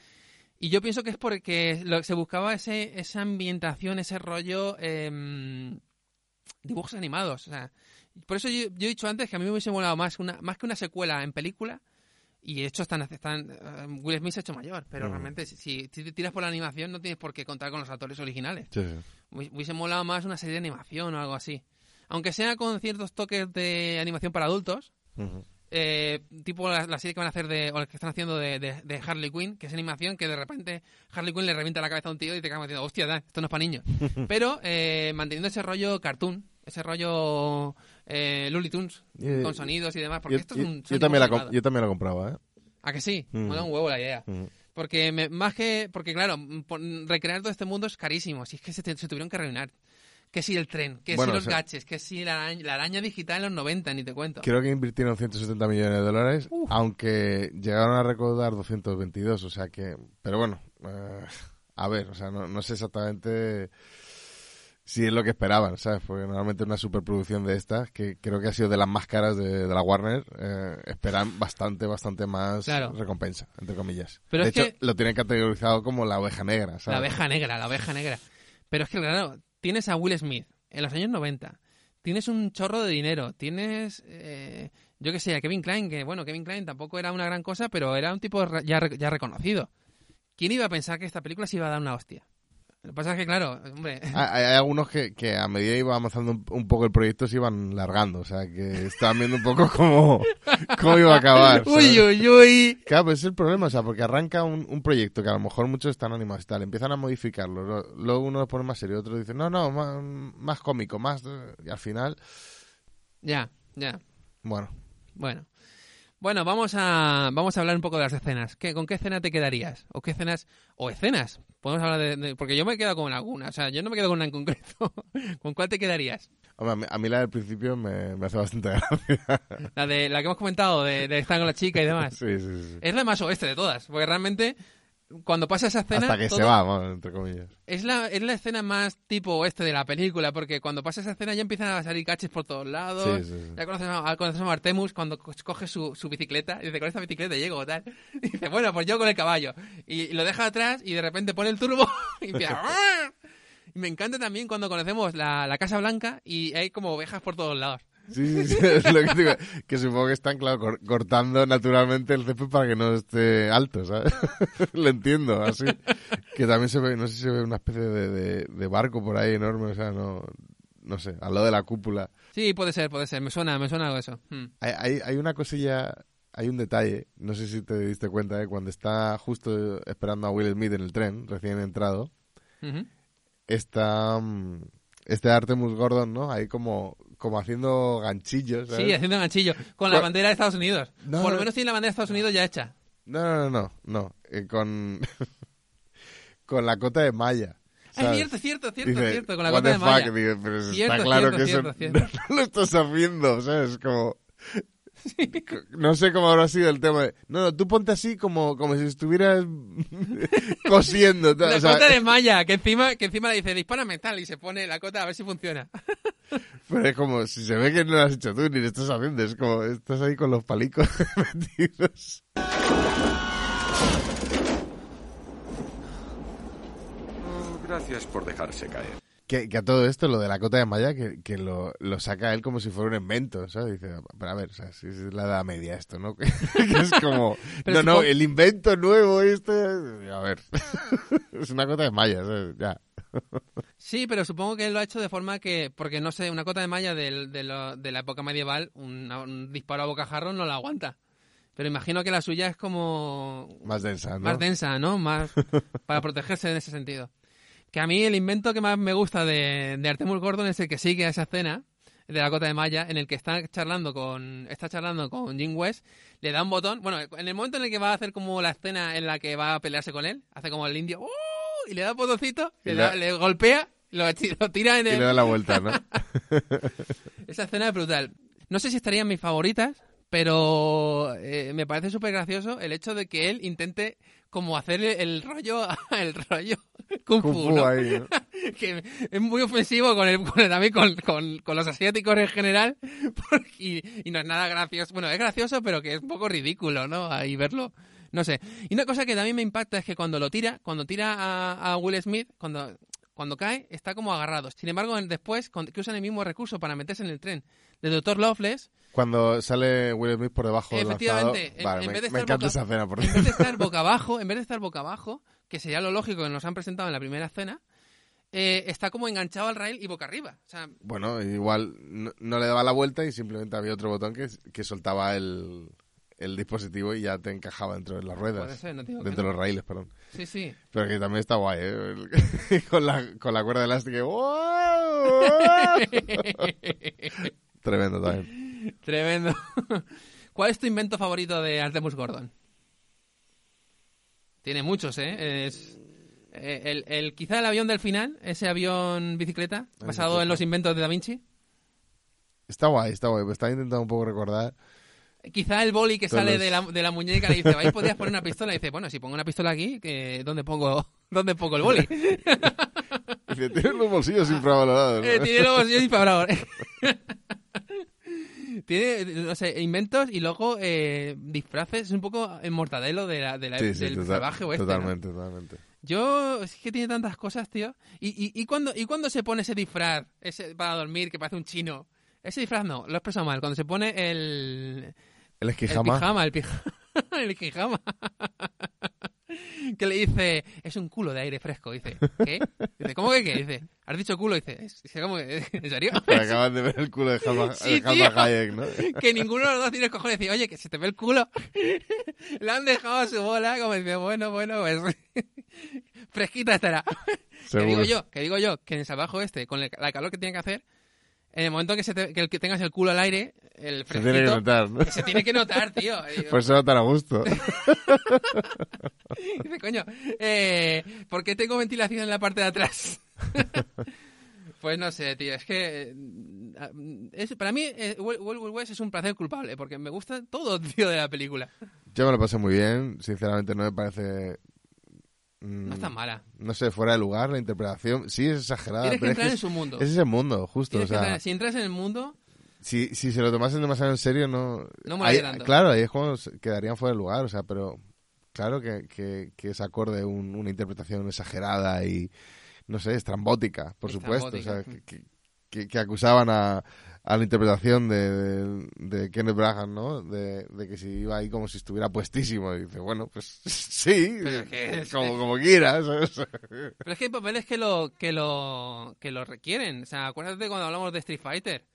Y yo pienso que es porque lo, se buscaba ese, esa ambientación, ese rollo em, dibujos animados. O sea, por eso yo, yo he dicho antes que a mí me hubiese molado más, una, más que una secuela en película. Y de hecho están, están eh, Will Smith se ha hecho mayor, pero Mm. realmente si, si te tiras por la animación no tienes por qué contar con los actores originales. Sí, sí. Hubiese molado más una serie de animación o algo así. Aunque sea con ciertos toques de animación para adultos, Ujú. Eh, tipo la, la serie que van a hacer de, o la que están haciendo de, de- de Harley Quinn, que es animación que de repente Harley Quinn le revienta la cabeza a un tío y te acabas diciendo, hostia, da, esto no es para niños. *laughs* Pero eh, manteniendo ese rollo cartoon, ese rollo eh, Looney Tunes, Eh, con sonidos y demás, porque Yo, esto es un... yo también la, yo también la compraba, ¿eh? ¿A que sí? Mm. Mola un huevo la idea. Ujú. Porque me- más que... Porque claro, mm, recrear todo este mundo es carísimo. Si es que se, te- se tuvieron que arruinar. Que si el tren, que Bueno, si los o sea- gaches, que si la araña, la araña digital en los 90, ni te cuento. Creo que invirtieron 170 millones de dólares, Uf. aunque llegaron a recaudar 222, o sea que... Pero bueno, eh, a ver, o sea, no, no sé exactamente si es lo que esperaban, ¿sabes? Porque normalmente una superproducción de estas, que creo que ha sido de las más caras de, de la Warner, eh, esperan bastante, bastante más Claro. recompensa, entre comillas. Pero de es hecho, que- lo tienen categorizado como la oveja negra, ¿sabes? La abeja negra, la oveja negra. Pero es que, claro, tienes a Will Smith en los años 90. Tienes un chorro de dinero. Tienes, eh, yo qué sé, a Kevin Klein, que bueno, Kevin Klein tampoco era una gran cosa, pero era un tipo ya, ya reconocido. ¿Quién iba a pensar que esta película se iba a dar una hostia? Lo que pasa es que, claro, hombre, *laughs* Hay, hay algunos que, que a medida que iba avanzando un, un poco el proyecto se iban largando, o sea, que estaban viendo un poco cómo, *laughs* cómo iba a acabar. ¿sabes? uy, uy, uy. Claro, pues es el problema, o sea, porque arranca un, un proyecto que a lo mejor muchos están animados y tal, empiezan a modificarlo, lo- luego uno lo pone más serio, otro dice, no, no, más, más cómico, más... eh", Y al final, Ya, ya. bueno, Bueno. Bueno, vamos a, vamos a hablar un poco de las escenas. ¿Qué, ¿Con qué escena te quedarías? ¿O qué escenas? ¿O escenas? Podemos hablar de, de- Porque yo me he quedado con alguna. O sea, yo no me quedo con una en concreto. *laughs* ¿Con cuál te quedarías? Hombre, a mí, a mí la del principio me, me hace bastante gracia. La de la que hemos comentado, de, de estar con la chica y demás. sí, sí, sí. Es la más oeste de todas. Porque realmente, cuando pasa esa escena... Hasta que todo- se va, entre comillas. Es la, es la escena más tipo oeste de la película, porque cuando pasa esa escena ya empiezan a salir caches por todos lados. Sí, sí, sí. Ya conoces a, conocemos a Artemus cuando co- coge su, su bicicleta. Y dice, con esta bicicleta llego, tal. *laughs* Y dice, bueno, pues yo con el caballo. Y, y lo deja atrás y de repente pone el turbo *laughs* y empieza... *laughs* Y me encanta también cuando conocemos la, la Casa Blanca y hay como ovejas por todos lados. Sí, sí, sí, *laughs* es lo que digo. Que supongo que están, claro, cor- cortando naturalmente el césped para que no esté alto, ¿sabes? *laughs* lo entiendo, así. Que también se ve, no sé si se ve una especie de, de, de barco por ahí enorme, o sea, no, no sé, al lado de la cúpula. Sí, puede ser, puede ser. Me suena, me suena algo eso. Hmm. Hay, hay, hay una cosilla, hay un detalle, no sé si te diste cuenta, ¿eh? cuando está justo esperando a Will Smith en el tren, recién entrado, está mm, este Artemus Gordon, ¿no? Ahí como, como haciendo ganchillos, ¿sabes? Sí, haciendo ganchillo. Con la bandera de Estados Unidos. No, Por lo no. menos tiene la bandera de Estados Unidos ya hecha. No, no, no, no, no. Eh, con, *laughs* con la cota de malla. Es cierto, cierto, cierto, Dice, cierto, con la "What cota de the fuck?". malla. Pero Cierto, está claro cierto, que eso *laughs* no lo estás haciendo, ¿sabes? Como... *laughs* No sé cómo habrá sido el tema de... No, no, tú ponte así como, como si estuvieras *laughs* cosiendo. La o sea, cota de *laughs* malla, que encima, que encima le dice, dispárame tal, y se pone la cota a ver si funciona. Pero es como, si se ve que no lo has hecho tú ni lo estás haciendo, es como, estás ahí con los palicos metidos. Gracias por dejarse caer. Que, que a todo esto, lo de la cota de malla, que, que lo, lo saca él como si fuera un invento, ¿sabes? Dice, pero a ver, o sea, si es la edad media esto, ¿no? *laughs* que es como, *laughs* Pero no, no, el invento nuevo este, a ver, *laughs* es una cota de malla, ¿sabes? Ya. Sí, pero supongo que él lo ha hecho de forma que, porque no sé, una cota de malla de, lo- de la época medieval, un, un disparo a bocajarro no la aguanta. Pero imagino que la suya es como Más densa, ¿no? más densa, ¿no? Más para protegerse en ese sentido. Que a mí el invento que más me gusta de, de Artemus Gordon es el que sigue a esa escena de la cota de malla en el que está charlando con está charlando con Jim West, le da un botón, bueno, en el momento en el que va a hacer como la escena en la que va a pelearse con él, hace como el indio ¡uh! y le da un botoncito, Y le, le da- da- le golpea, lo, lo tira en Y el le da la vuelta, ¿no? *laughs* *laughs* esa escena es brutal. No sé si estarían mis favoritas, pero eh, me parece súper gracioso el hecho de que él intente como hacer el rollo, *laughs* el rollo Kung Fu, Kung Fu ¿no? ahí, ¿no? *laughs* que es muy ofensivo con el, con el- también con, con- con los asiáticos en general *laughs* porque- y, y no es nada gracioso. Bueno, es gracioso, pero que es un poco ridículo, ¿no? Ahí verlo. No sé. Y una cosa que también me impacta es que cuando lo tira, cuando tira a, a Will Smith, cuando, cuando cae, está como agarrado. Sin embargo, después, que usan el mismo recurso para meterse en el tren de Doctor Loveless, Cuando sale Will Smith por debajo del Efectivamente, lanzador, en- vale, en me, vez de me estar encanta boca- esa escena, por en vez de estar *laughs* boca abajo, en vez de estar boca abajo, que sería lo lógico que nos han presentado en la primera escena, eh, está como enganchado al rail y boca arriba. O sea, Bueno, igual no, no le daba la vuelta y simplemente había otro botón que, que soltaba el, el dispositivo y ya te encajaba dentro de las ruedas. Puede ser, no dentro de no. los raíles, perdón. sí, sí. Pero que también está guay, ¿eh? *laughs* Con, la, con la cuerda elástica. ¡Wow! *laughs* Tremendo también. *laughs* Tremendo. *laughs* ¿Cuál es tu invento favorito de Artemus Gordon? Tiene muchos, ¿eh? Es, eh, el, el- quizá el avión del final, ese avión bicicleta, basado en los inventos de Da Vinci. Está guay, está guay. Me estaba intentando un poco recordar. Quizá el boli que Todos sale de la, de la muñeca le dice, ahí podrías poner una pistola. Y dice, bueno, si pongo una pistola aquí, que ¿dónde pongo, *laughs* ¿dónde pongo el boli? Dice, tienes los bolsillos infravalorados. ¿no? Eh, tiene los bolsillos infravalorados. Tiene, no sé, inventos y luego eh, disfraces. Es un poco el mortadelo de la, de la- Sí, sí, del total- salvaje oeste. ¿no? Totalmente, totalmente. Yo, es que tiene tantas cosas, tío. ¿Y, y, y, cuando, ¿Y cuando se pone ese disfraz ese para dormir que parece un chino? Ese disfraz no, lo he expresado mal. Cuando se pone el, El el esquijama. pijama, el pijama, el pijama. *laughs* que le dice, es un culo de aire fresco. Dice, ¿qué? Dice, ¿cómo que qué? Dice, ¿has dicho culo? Dice, "Es- es- ¿cómo que? *laughs* ¿En serio? Que de ver el culo de Sí, tío. Hayek, ¿no? *laughs* que ninguno de los dos tiene cojones decir, oye, que se te ve el culo. *laughs* Le han dejado a su bola, como dice, bueno, bueno, pues fresquita estará. que Seguro. digo yo, que digo yo, que en el salvaje este, con el- la calor que tiene que hacer, en el momento que, se te- que el que tengas el culo al aire, el Se tiene que notar, ¿no? se tiene que notar, tío. Pues se nota a gusto. *laughs* Dice, coño, eh, ¿por qué tengo ventilación en la parte de atrás? *laughs* pues no sé, tío, es que... eh, es- para mí, eh, Wild Wild West es un placer culpable, porque me gusta todo, *laughs* tío, de la película. Yo me lo pasé muy bien, sinceramente no me parece... mm, No está mala. No sé, fuera de lugar la interpretación. Sí, es exagerada. Tienes que es entrar es- en su mundo. Es ese mundo, justo. Tienes o que sea, entrar- si entras en el mundo, si, si se lo tomasen demasiado en serio, no. No Ahí- tanto. Claro, ahí es cuando quedarían fuera de lugar, o sea, pero claro que, que, que es acorde un- una interpretación exagerada y, no sé, estrambótica, por supuesto. O sea, que- que acusaban a, a la interpretación de, de, de Kenneth Branagh, ¿no? De, de que si iba ahí como si estuviera puestísimo. Y dice, bueno, pues *laughs* sí, *laughs* es como, como quieras. *laughs* Pero es que hay papeles que lo, que lo, que lo requieren. O sea, acuérdate cuando hablamos de Street Fighter.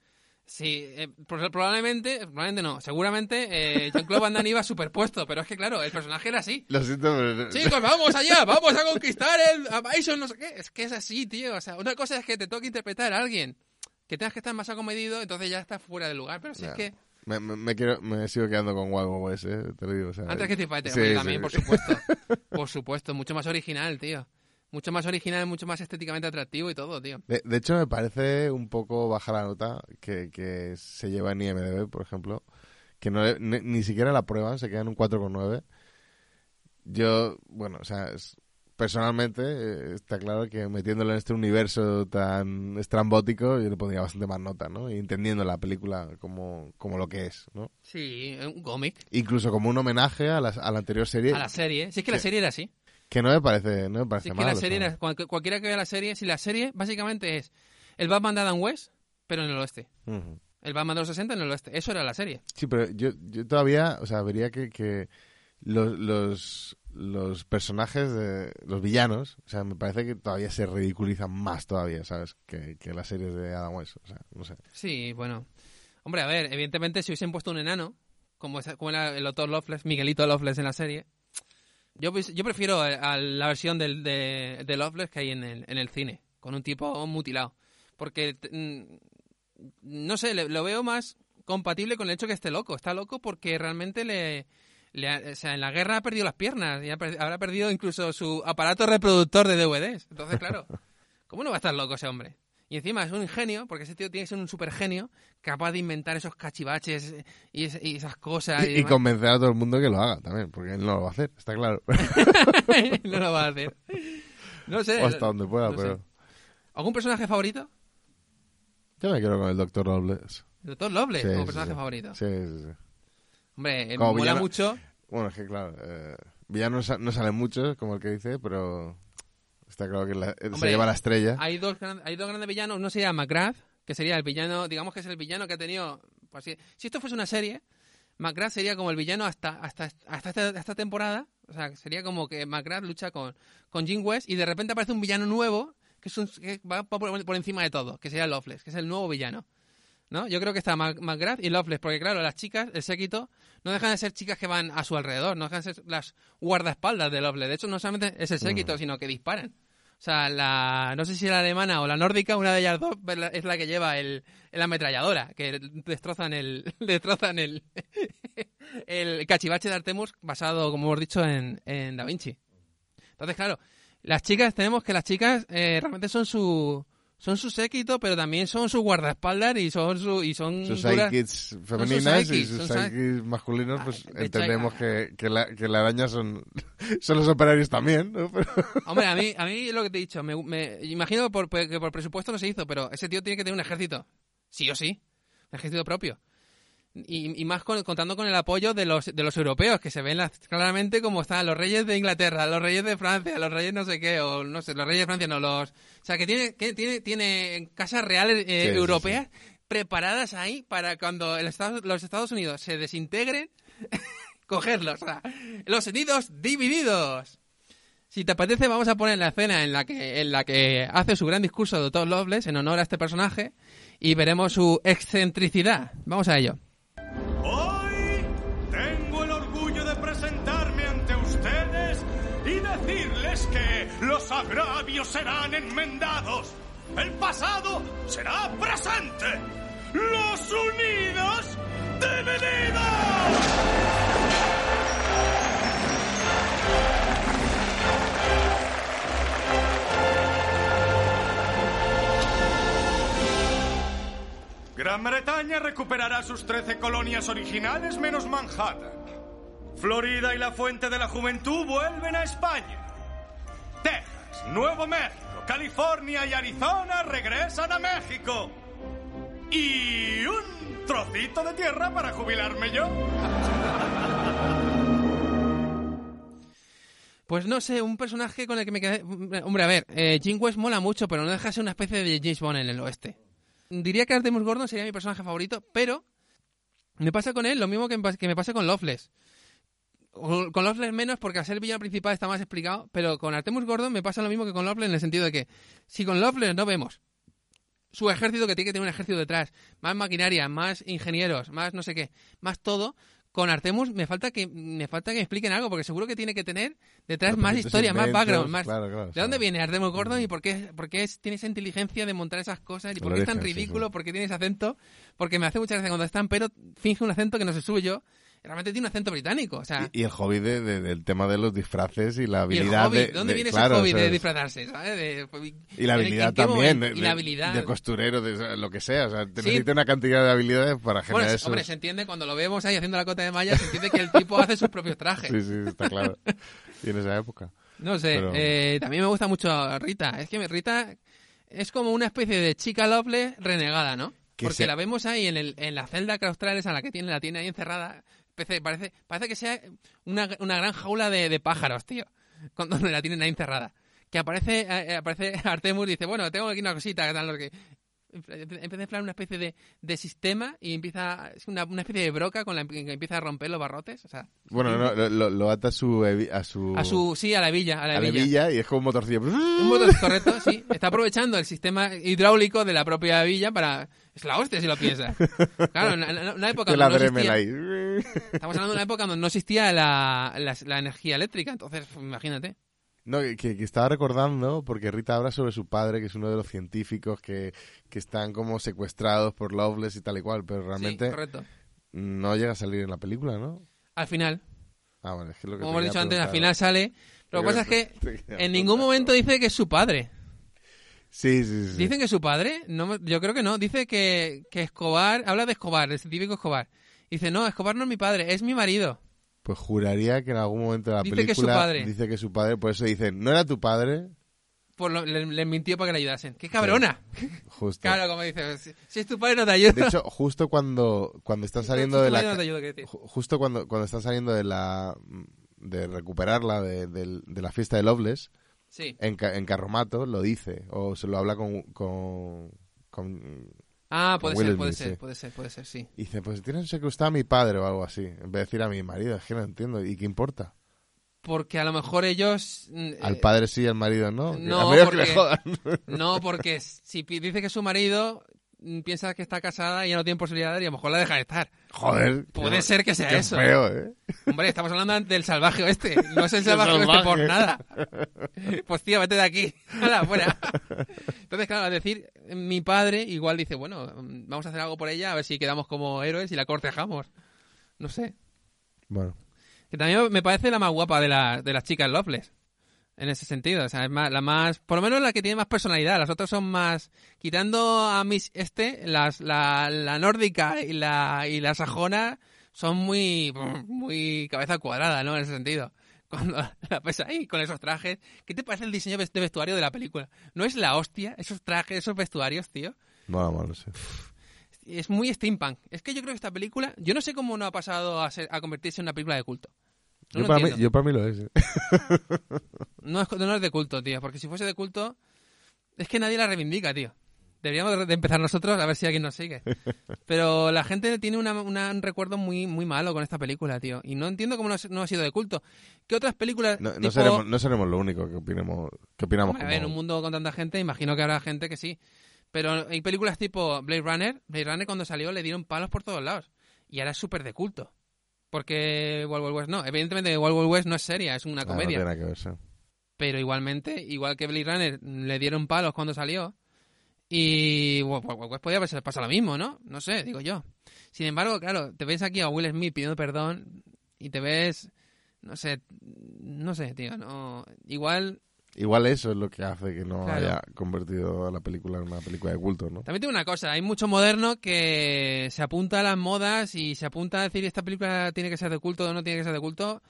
Sí, eh, pro- probablemente, probablemente no, seguramente eh, Jean-Claude Van Damme iba superpuesto, pero es que claro, el personaje era así. Lo siento, pero... Chicos, vamos allá, vamos a conquistar el a Bison, no sé qué. Es que es así, tío. O sea, una cosa es que te toque interpretar a alguien que tengas que estar más acomedido, entonces ya estás fuera de lugar. Pero si es que Me, me, me quiero, me sigo quedando con Wild West, eh, te lo digo. o sea, antes que Street Fighter, sí, también, por supuesto. *laughs* Por supuesto, mucho más original, tío. Mucho más original, mucho más estéticamente atractivo y todo, tío. De, de hecho, me parece un poco baja la nota que, que se lleva en IMDB, por ejemplo, que no ni, ni siquiera la prueban, se queda en un 4,9. Yo, bueno, o sea, es- personalmente eh, está claro que metiéndolo en este universo tan estrambótico, yo le pondría bastante más nota, ¿no? Y entendiendo la película como, como lo que es, ¿no? Sí, un cómic. Incluso como un homenaje a la, a la anterior serie, A la serie. Si es que la serie era así. que no me parece, no me Si parece es que mal. la o serie era, cual- cualquiera que vea la serie, si la serie básicamente es el Batman de Adam West, pero en el oeste. Ujú. El Batman de los 60 en el oeste. Eso era la serie. Sí, pero yo, yo todavía, o sea, vería que, que los, los, los personajes, de, los villanos, o sea, me parece que todavía se ridiculizan más todavía, ¿sabes? Que, las series de Adam West, o sea, no sé. Sí, bueno. Hombre, a ver, evidentemente si hubiesen puesto un enano, como, esa- como era el Doctor Loveless, Miguelito Loveless en la serie, yo, pues- yo prefiero a, la versión del, de, de Loveless que hay en el, en el cine, con un tipo mutilado. Porque, mm, no sé, lo veo más compatible con el hecho que esté loco. Está loco porque realmente le... le ha- o sea, en la guerra ha perdido las piernas y ha per- habrá perdido incluso su aparato reproductor de DVDs. Entonces, claro, *laughs* ¿cómo no va a estar loco ese hombre? Y encima es un ingenio, porque ese tío tiene que ser un super genio, capaz de inventar esos cachivaches y, es- y esas cosas. Y, y convencer a todo el mundo que lo haga también, porque él no lo va a hacer, está claro. *laughs* no lo va a hacer. No sé. o hasta donde pueda, no sé. pero... ¿Algún personaje favorito? Yo me quedo con el Doctor Robles. El Doctor Loveless Sí, como sí, personaje sí. favorito. Sí, sí, sí. Hombre, eh, Como mola villano- mucho. Bueno, es que claro, eh, villanos no salen muchos, como el que dice, pero está claro que la- se lleva la estrella. Hay dos, gran- hay dos grandes villanos. Uno sería McGrath, que sería el villano, digamos que es el villano que ha tenido. pues, si, si esto fuese una serie, McGrath sería como el villano hasta, hasta, hasta, esta, hasta esta temporada. O sea, sería como que McGrath lucha con, con Jim West y de repente aparece un villano nuevo que, es un- que va por, por encima de todo, que sería Loveless, que es el nuevo villano. ¿No? Yo creo que está McGrath y Loveless, porque claro, las chicas, el séquito, no dejan de ser chicas que van a su alrededor, no dejan de ser las guardaespaldas de Loveless. De hecho, no solamente es el séquito, sino que disparan. O sea, la, no sé si la alemana o la nórdica, una de ellas dos es la- la que lleva el, el ametralladora, que destrozan el, *laughs* destrozan el, *laughs* el cachivache de Artemus basado, como hemos dicho, en, en Da Vinci. Entonces, claro, las chicas, tenemos que las chicas eh, realmente son su, son su séquito, pero también son su guardaespaldas y son su, y son sus sidekicks femeninas y sus sidekicks masculinos, pues Ah, de entendemos que, que, la, que la araña son, *laughs* son los operarios también, ¿no? Pero- *laughs* Hombre, a mí, a mí lo que te he dicho, me, me- imagino por, que por presupuesto no se hizo, pero ese tío tiene que tener un ejército. Sí o sí. Un ejército propio. Y, y más con- contando con el apoyo de los, de los europeos, que se ven las- claramente como están los reyes de Inglaterra, los reyes de Francia, los reyes no sé qué, o no sé, los reyes de Francia no, los... O sea, que tiene, que tiene, tiene casas reales eh, Sí, sí, europeas preparadas ahí para cuando el Estado- los Estados Unidos se desintegren, *laughs* cogerlos. O sea, los Unidos divididos. Si te apetece, vamos a poner la escena en la que, en la que hace su gran discurso Doctor Loveless en honor a este personaje y veremos su excentricidad. Vamos a ello. Agravios serán enmendados. El pasado será presente. Los unidos divididos. Gran Bretaña recuperará sus 13 colonias originales menos Manhattan. Florida y la Fuente de la Juventud vuelven a España. Texas, Nuevo México, California y Arizona regresan a México. Y un trocito de tierra para jubilarme yo. Pues no sé, un personaje con el que me quedé... Hombre, a ver, eh, Jim West mola mucho, pero no deja de ser una especie de James Bond en el oeste. Diría que Artemus Gordon sería mi personaje favorito, pero me pasa con él lo mismo que me pasa con Loveless. Con Loveless menos porque al ser el villano principal está más explicado, pero con Artemus Gordon me pasa lo mismo que con Loveless en el sentido de que si con Loveless no vemos su ejército que tiene que tener un ejército detrás, más maquinaria, más ingenieros, más no sé qué, más todo, con Artemus me falta que me falta que me expliquen algo porque seguro que tiene que tener detrás más historia, más background, más claro, claro, ¿De dónde viene Artemus Gordon y por qué, por qué es- tiene esa inteligencia de montar esas cosas y por qué es tan origen, sí, ridículo, sí. por qué tiene ese acento? Porque me hace mucha gracia cuando están, pero finge un acento que no es suyo. Realmente tiene un acento británico, o sea, Y, y el hobby de- de- del tema de los disfraces y la y el habilidad hobby, de... ¿dónde de- viene claro, ese hobby sea, de disfrazarse? ¿sabes? De- Y la ¿en- en habilidad también, y la habilidad. de costurero, de lo que sea. O sea, te Sí. necesita una cantidad de habilidades para generar Bueno, eso. hombre, se entiende cuando lo vemos ahí haciendo la cota de malla, se entiende que el tipo hace sus propios trajes. Sí, sí, está claro. y en esa época. No sé, Pero- eh, también me gusta mucho Rita. Es que Rita es como una especie de chica Loveless renegada, ¿no? Que Porque la vemos ahí en, el, en la celda claustral esa, la que tiene, la tiene ahí encerrada. Parece, parece, parece que sea una, una gran jaula de, de pájaros, tío. Cuando la tienen ahí encerrada. Que aparece, eh, aparece *laughs* Artemus y dice, bueno, tengo aquí una cosita, que tal, que... Empieza a inflar una especie de, de sistema y empieza... Es una, una especie de broca con la que empieza a romper los barrotes. O sea, Bueno, no, lo, ata a su, a su... a su... Sí, a la villa, a la a la villa. y es como un motorcillo. Un motor correcto, sí. Está aprovechando el sistema hidráulico de la propia villa para... Es la hostia si lo piensas. Claro, en una época donde no existía... ahí. Estamos hablando de una época donde no existía la, la, la energía eléctrica, entonces imagínate. No, que, que estaba recordando, porque Rita habla sobre su padre, que es uno de los científicos que, que están como secuestrados por Loveless y tal y cual, pero Sí, realmente correcto. no llega a salir en la película, ¿no? Al final, Ah, bueno, es que lo que como hemos dicho antes, al final sale... Lo que pasa es que *laughs* en ningún momento dice que es su padre. Sí, sí, sí. ¿Dicen que es su padre? No, yo creo que no. Dice que, que Escobar... Habla de Escobar, el científico Escobar. Dice, no, Escobar no es mi padre, es mi marido. Pues juraría que en algún momento de la Dice que es su película padre. dice que su padre, por eso dicen, no era tu padre, Por lo- le, le mintió para que le ayudasen. ¡Qué cabrona! justo. Claro, como dices, si, si es tu padre no te ayuda. De hecho, justo cuando, cuando están saliendo de la... no te ayuda, ¿qué decir? ju- Justo cuando, cuando están saliendo de la... de recuperarla de, del- de la fiesta de Loveless, Sí. en, Ca- en Carromato lo dice, o se lo habla con... con, con- Ah, puede ser, puede ser, puede ser, puede ser, sí. y dice, pues tienes secuestrado a mi padre o algo así, en vez de decir a mi marido, es que no entiendo, ¿y qué importa? Porque a lo mejor ellos... mm, Al eh, padre sí, al marido no. no, le porque- jodan. No, porque si dice que es su marido, piensa que está casada y ya no tiene posibilidades y a lo mejor la deja de estar. Joder. Puede qué- ser que sea qué eso. feo, ¿eh? Hombre, estamos hablando del salvaje oeste. No es el Qué salvaje oeste salvaje. por nada. Pues tío, vete de aquí. ¡Hala, fuera! Entonces, claro, al decir mi padre, igual dice, bueno, mm, vamos a hacer algo por ella, a ver si quedamos como héroes y la cortejamos. No sé. Bueno. Que también me parece la más guapa de, la- de las chicas Loveless. En ese sentido. O sea, es más, la más. Por lo menos la que tiene más personalidad. Las otras son más. Quitando a Miss Este, las, la, la nórdica y la, y la sajona son muy. Muy cabeza cuadrada, ¿no? En ese sentido. Cuando *laughs* la ves ahí con esos trajes. ¿Qué te parece el diseño de vestuario de la película? ¿No es la hostia? Esos trajes, esos vestuarios, tío. Bueno, no sé. Es muy steampunk. Es que yo creo que esta película. Yo no sé cómo no ha pasado a, ser- a convertirse en una película de culto. No yo, para mí, entiendo. yo para mí lo es. ¿eh? *laughs* No es, no es de culto, tío, porque si fuese de culto, es que nadie la reivindica, tío. Deberíamos de- empezar nosotros a ver si alguien nos sigue. *laughs* Pero la gente tiene una- una- un recuerdo muy, muy malo con esta película, tío. Y no entiendo cómo no, ha- no ha sido de culto. ¿Qué otras películas No, no tipo- seremos, no seremos lo único que opinemos, que opinamos Hombre, a ver, en como- un mundo con tanta gente, imagino que habrá gente que sí. Pero hay películas tipo Blade Runner. Blade Runner cuando salió le dieron palos por todos lados. Y ahora es súper de culto. Porque Wild Wild West no. Evidentemente Wild Wild West no es seria, es una Ah, no comedia. tiene nada que ver, sí. Pero igualmente, igual que Blade Runner le dieron palos cuando salió, Y Wild Wild West podría haberse pasado lo mismo, ¿no? No sé, digo yo. Sin embargo, claro, te ves aquí a Will Smith pidiendo perdón y te ves, no sé, no sé, tío, no, igual Igual eso es lo que hace que no Claro. haya convertido a la película en una película de culto, ¿no? También tengo una cosa, hay mucho moderno que se apunta a las modas y se apunta a decir esta película tiene que ser de culto o no tiene que ser de culto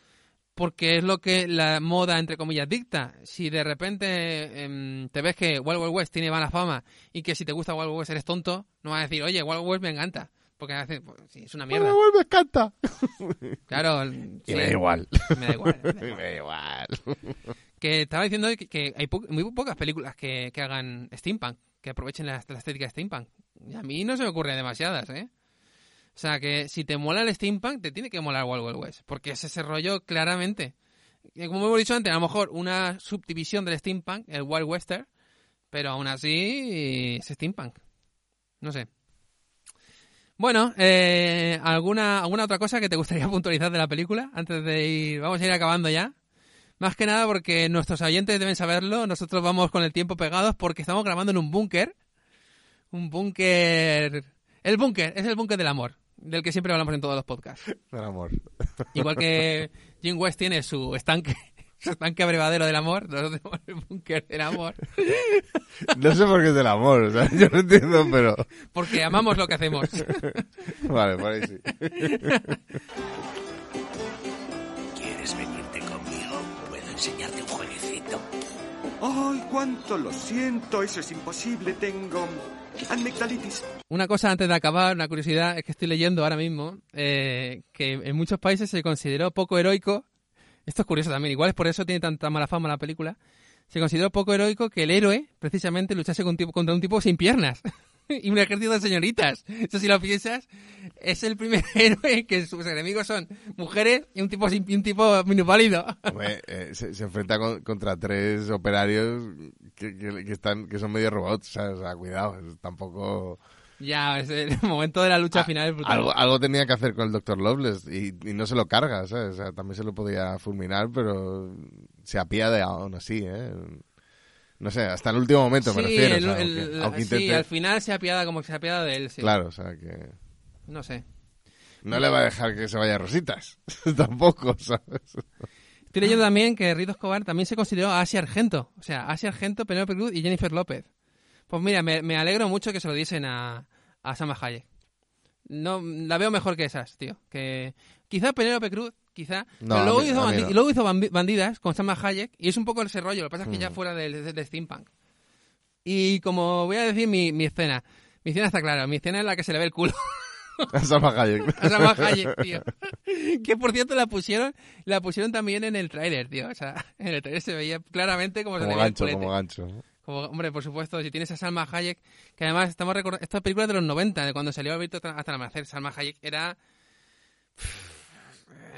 porque es lo que la moda, entre comillas, dicta. Si de repente em, te ves que Wild Wild West tiene mala fama y que si te gusta Wild Wild West eres tonto, no vas a decir, oye, Wild Wild West me encanta. Porque a pues, sí, es una mierda. Bueno, me encanta. Claro, *laughs* Y sí, me da igual. Me da igual. me da *laughs* Y igual. me da igual. Que estaba diciendo que, hay muy pocas películas que, hagan steampunk, que aprovechen la, estética de steampunk. Y a mí no se me ocurren demasiadas, ¿eh? O sea, que si te mola el steampunk, te tiene que molar Wild Wild West, porque es ese rollo claramente. Y Como hemos dicho antes, a lo mejor una subdivisión del steampunk, el Wild Western, pero aún así es steampunk. No sé. Bueno, eh, ¿alguna, ¿alguna otra cosa que te gustaría *laughs* puntualizar de la película antes de ir? Vamos a ir acabando ya. Más que nada porque nuestros oyentes deben saberlo, nosotros vamos con el tiempo pegados porque estamos grabando en un búnker. Un búnker... El búnker, es el búnker del amor, del que siempre hablamos en todos los podcasts. El amor. Igual que *laughs* Jim West tiene su estanque, *laughs* su estanque abrevadero del amor, nosotros tenemos el búnker del amor. No sé por qué es del amor, o sea, *laughs* yo no entiendo, pero... Porque amamos lo que hacemos. Vale, por ahí sí. ¿Quieres? Puedo enseñarte un jueguecito. ¡Ay, cuánto lo siento! Eso es imposible. Tengo amigdalitis. Una cosa antes de acabar, una curiosidad, es que estoy leyendo ahora mismo eh, que en muchos países se consideró poco heroico, esto es curioso también, igual es por eso tiene tanta mala fama la película, se consideró poco heroico que el héroe precisamente luchase con un tipo- contra un tipo sin piernas *laughs* *laughs* y un ejército de señoritas. Eso si lo piensas, es el primer *laughs* héroe que sus enemigos son mujeres y un tipo, sin, un tipo minusválido. *laughs* Hombre, eh, se, se enfrenta con- contra tres operarios que, que- que están que son medio robots, ¿sabes? O sea, cuidado, tampoco... ya, es el momento de la lucha final es brutal. Ah, Algo, algo tenía que hacer con el Dr. Loveless y, y no se lo carga, ¿sabes? O sea, también se lo podía fulminar, pero se apiada aún así, ¿eh? No sé, hasta el último momento me Sí, refiero. el- o sea, el- aunque, aunque sí, al final se apiada como que se apiada de él, sí. Claro, o sea, que No sé. no le va a dejar que se vaya a Rositas. *laughs* Tampoco, ¿sabes? Estoy leyendo también que Rito Escobar también se consideró a Asia Argento. O sea, Asia Argento, Penélope Cruz y Jennifer López. Pues mira, me, me alegro mucho que se lo diesen a, a Salma Hayek. No, la veo mejor que esas, tío. Que quizá Penélope Cruz, quizá. No, pero a luego, mí- hizo a no. y luego hizo Bambi- Bandidas con Salma Hayek y es un poco ese rollo. Lo que pasa es que ya Mm. fuera del, del steampunk. Y como voy a decir mi, mi escena. Mi escena está clara. Mi escena es la que se le ve el culo. *laughs* Salma Hayek. *laughs* A Salma Hayek, tío. *laughs* Que por cierto la pusieron, la pusieron también en el tráiler, tío. O sea, en el tráiler se veía claramente como se le veía el gancho, culete. como gancho. Como, hombre, por supuesto, si tienes a Salma Hayek, que además estamos recordando, esta película es de los 90, de cuando salió Alberto hasta el amanecer, Salma Hayek era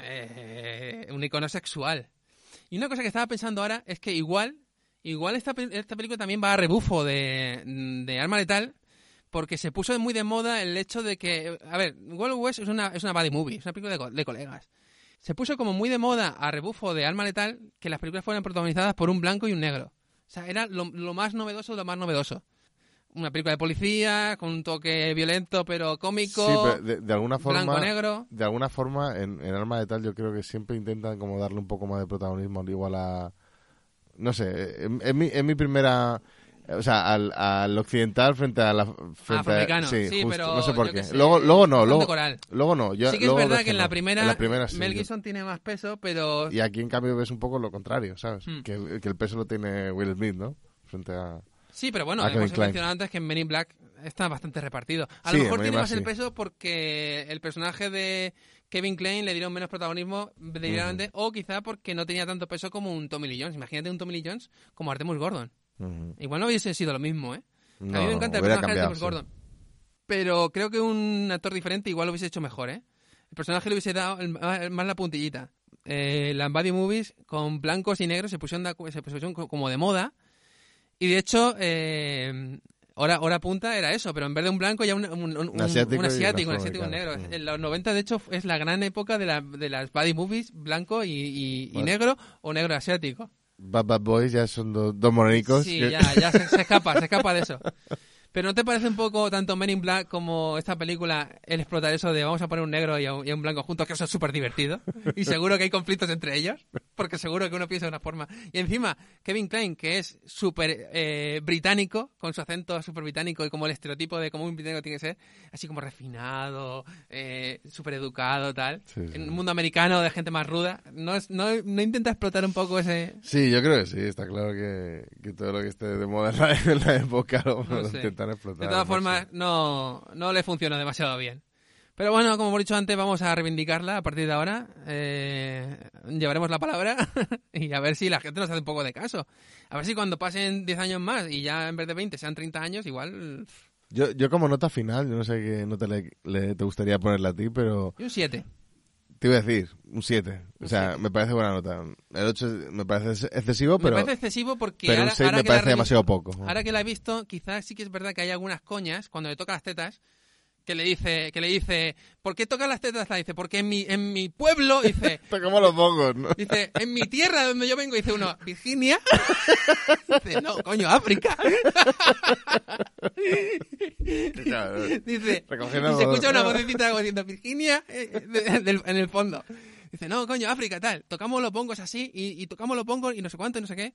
eh, un icono sexual. Y una cosa que estaba pensando ahora es que igual, igual esta, esta película también va a rebufo de, de Arma Letal, porque se puso muy de moda el hecho de que, a ver, Wild West es una, es una buddy movie, es una película de colegas. Se puso como muy de moda a rebufo de Arma Letal que las películas fueran protagonizadas por un blanco y un negro. O sea, era lo, lo más novedoso de lo más novedoso. Una película de policía, con un toque violento pero cómico, Sí, pero de, de alguna forma... blanco-negro. De alguna forma, en, en Arma de Tal yo creo que siempre intentan como darle un poco más de protagonismo igual a... No sé, en, en mi, en mi primera... O sea, al, al occidental frente a la... Frente a- Afroamericano, sí, sí, justo, pero no sé por yo qué. sé, luego, luego no, luego, coral. luego no. Yo, sí que es luego verdad que en la no. primera, En la primera sí, Mel yo- Gibson tiene más peso, pero... Y aquí en cambio ves un poco lo contrario, ¿sabes? Hmm. Que, que el peso lo tiene Will Smith, ¿no? Frente a... Sí, pero bueno, a hemos mencionado antes que en Men in Black está bastante repartido. A Sí, lo mejor tiene más el peso porque el personaje de Kevin Klein le dieron menos protagonismo deliberadamente, o quizá porque no tenía tanto peso como un Tommy Lee Jones. Imagínate un Tommy Lee Jones como Artemus Gordon. Igual no hubiese sido lo mismo, ¿eh? a mí me encanta el personaje de Artemus sí. Gordon. Pero creo que un actor diferente igual lo hubiese hecho mejor, ¿eh? El personaje le hubiese dado el- más más la puntillita. Eh, las buddy movies con blancos y negros se pusieron, de- se pusieron co- como de moda. Y de hecho, eh, hora, hora punta era eso, pero en vez de un blanco ya un, un, un- un- asiático un asiático, un asiático negro. En los 90, de hecho, es la gran época de, la- de las buddy movies blanco y, y- negro o negro asiático. Bad Bad Boys ya son do- dos morenicos. Sí, que- ya, ya se, se escapa, se escapa de eso. *laughs* Pero ¿no te parece un poco tanto Men in Black como esta película el explotar eso de vamos a poner un negro y a un, y a un blanco juntos, que eso es súper divertido? Y seguro que hay conflictos entre ellos, porque seguro que uno piensa de una forma. Y encima, Kevin Klein, que es súper eh, británico, con su acento súper británico y como el estereotipo de cómo un británico tiene que ser, así como refinado, eh, súper educado, tal. Sí, sí. En un mundo americano de gente más ruda, ¿no, es- no, no intenta explotar un poco ese, Sí, yo creo que sí, está claro que, que todo lo que esté de moda en la, época lo, No sé. Intentan explotar. De todas formas, no, no le funciona demasiado bien. Pero bueno, como hemos dicho antes, vamos a reivindicarla a partir de ahora. Eh, llevaremos la palabra *laughs* y a ver si la gente nos hace un poco de caso. A ver si cuando pasen 10 años más y ya en vez de 20 sean 30 años, igual... Yo, yo como nota final, yo no sé qué nota le, le- te gustaría ponerle a ti, pero Y un 7. Te iba a decir un 7. O sea, siete. me parece buena nota. El 8 me parece excesivo, Me pero, parece excesivo porque pero ahora, un 6 ahora me que parece demasiado poco. Ahora que la he visto, quizás sí que es verdad que hay algunas coñas cuando le toca las tetas que le dice, que le dice, ¿por qué toca las tetas? La dice, porque en mi, en mi pueblo, dice, *laughs* Esto como los bongos, ¿no? Dice, en mi tierra de donde yo vengo, dice uno, Virginia. *laughs* Dice, no, coño, África. Dice, Recogiendo y se escucha una vocecita como diciendo, Virginia, eh, de- en el fondo. Dice, no, coño, África, tal. Tocamos los bongos así y, y tocamos los bongos y no sé cuánto y no sé qué.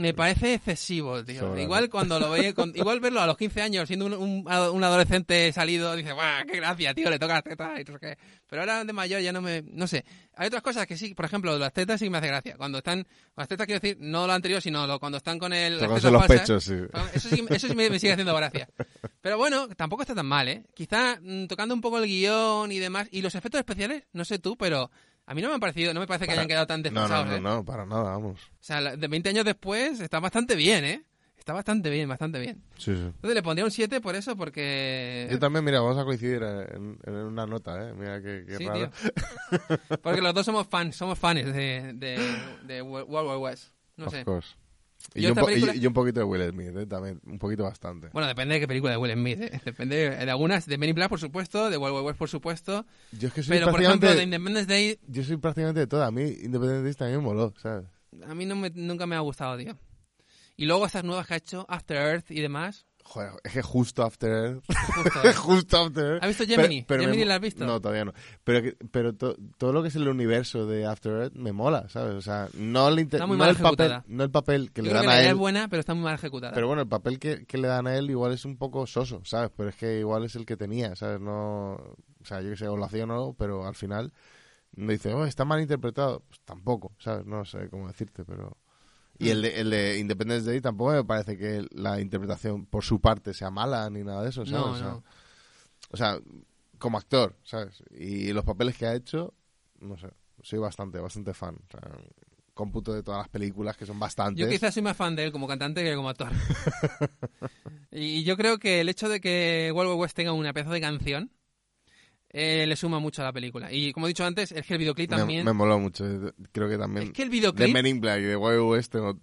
Me parece excesivo, tío. Sobrado. Igual cuando lo veía, con- igual verlo a los 15 años siendo un, un, un adolescente salido, dice, ¡guau, qué gracia, tío! Le toca las tetas y no sé qué. Pero ahora de mayor ya no me, no sé. Hay otras cosas que sí, por ejemplo, las tetas sí me hace gracia. Cuando están, las tetas quiero decir, no lo anterior, sino lo, cuando están con el, las tetas los falsas. pechos, sí. Eso sí, eso sí me, me sigue haciendo gracia. Pero bueno, tampoco está tan mal, ¿eh? Quizá mm, tocando un poco el guion y demás. Y los efectos especiales, no sé tú, pero a mí no me han parecido, no me parece que hayan quedado tan No, no, desfasados, no, ¿eh? no, para nada, vamos. O sea, de 20 años después está bastante bien, ¿eh? Está bastante bien, bastante bien. Sí, sí. Entonces le pondría un 7 por eso, porque... Yo también, mira, vamos a coincidir en, en una nota, ¿eh? Mira qué, qué Sí, raro. tío. Porque los dos somos fans, somos fans de, de, de World War West. No Of sé. course. Y, Yo un y- y poquito de Will Smith, ¿eh? También, un poquito bastante. Bueno, depende de qué película de Will Smith, ¿eh? *laughs* Depende de algunas, de Men in Black, por supuesto, de World War West, por supuesto. Yo es que soy Pero, por ejemplo, prácticamente... de Independence Day, Yo soy prácticamente de toda. A mí Independence Day también me moló, ¿sabes? a mí no me- nunca me ha gustado, tío. Y luego estas nuevas que ha hecho, After Earth y demás. Joder, es que justo After Earth... *laughs* Justo, *laughs* justo After Earth... ¿Has visto Gemini? Pero- pero ¿Gemini me- la has visto? No, todavía no. Pero, pero to- todo lo que es el universo de After Earth me mola, ¿sabes? O sea, no, el inter- Está muy no mal el papel, no el papel que Yo le creo dan que la a él. es buena, pero está muy mal ejecutada. Pero bueno, el papel que, que le dan a él igual es un poco soso, ¿sabes? Pero es que igual es el que tenía, ¿sabes? No, o sea, yo que sé, o lo hacía o no, pero al final no dice, oh, está mal interpretado. Pues tampoco, ¿sabes? No sé cómo decirte, pero... Y el de, el de Independence Day tampoco me parece que la interpretación por su parte sea mala ni nada de eso, ¿sabes? No, o, sea, no. o sea, como actor, ¿sabes? Y los papeles que ha hecho, no sé, soy bastante, bastante fan. O sea, cómputo de todas las películas, que son bastantes. Yo quizás soy más fan de él como cantante que como actor. *laughs* y yo creo que el hecho de que War West tenga una pedazo de canción eh, le suma mucho a la película. Y como he dicho antes, es que el videoclip Me- también... Me, moló mucho. Creo que también. Es que el De videoclip... Men in Black y de Wild West tengo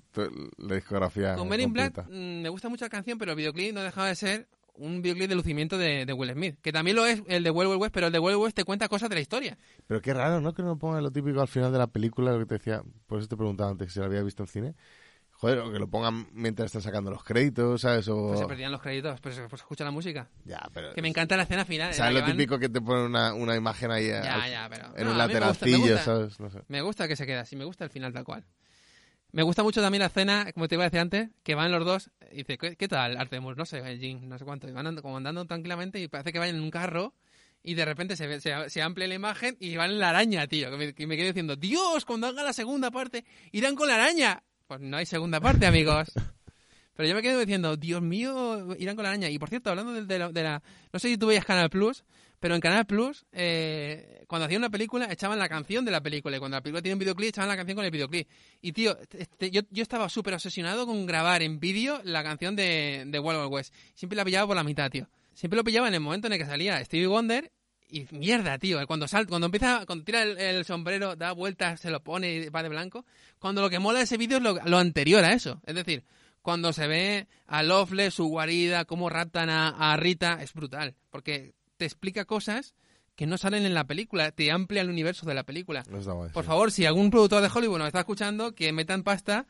la discografía. Con Men in Black mm, me gusta mucho la canción, pero el videoclip no dejaba de ser un videoclip de lucimiento de, de Will Smith. Que también lo es el de World War West, pero el de War West te cuenta cosas de la historia. Pero qué raro, ¿no? Que no pongan lo típico al final de la película, lo que te decía. Por eso te preguntaba antes si lo había visto en cine. Joder, o que lo pongan mientras están sacando los créditos, ¿sabes? O... Pues se perdían los créditos, pero se, pues se escucha la música. Ya, pero. Que me encanta la escena final. la ¿Sabes lo van- típico que te ponen una, una imagen ahí Ya, al- ya, pero... en no, un mí me gusta, me lateralcillo, gusta. ¿sabes? No sé. Me gusta que se quede así, me gusta el final tal cual. Me gusta mucho también la escena, como te iba a decir antes, que van los dos y dice, ¿qué, qué tal, Artemus? No sé, Jin, no sé cuánto. Y van and- como andando tranquilamente y parece que vayan en un carro y de repente se, se, se amplia la imagen y van en la araña, tío. Que me, que me quedo diciendo, Dios, cuando haga la segunda parte, irán con la araña. Pues no hay segunda parte, amigos. Pero yo me quedo diciendo, Dios mío, irán con la araña. Y por cierto, hablando de, la, de la- No sé si tú veías Canal Plus, pero en Canal Plus, eh, cuando hacían una película, echaban la canción de la película. Y cuando la película tiene un videoclip, echaban la canción con el videoclip. Y tío, este, yo, yo estaba súper obsesionado con grabar en vídeo la canción de, de Wild Wild West. Siempre la pillaba por la mitad, tío. Siempre lo pillaba en el momento en el que salía Stevie Wonder. Y mierda, tío. Cuando sal, cuando empieza, cuando tira el, el sombrero, da vueltas, se lo pone y va de blanco. Cuando lo que mola de ese vídeo es lo, lo anterior a eso. Es decir, cuando se ve a Lofle, su guarida, cómo raptan a, a Rita, es brutal. Porque te explica cosas que no salen en la película, te amplia el universo de la película. Guay, Por sí. favor, si algún productor de Hollywood nos está escuchando, que metan pasta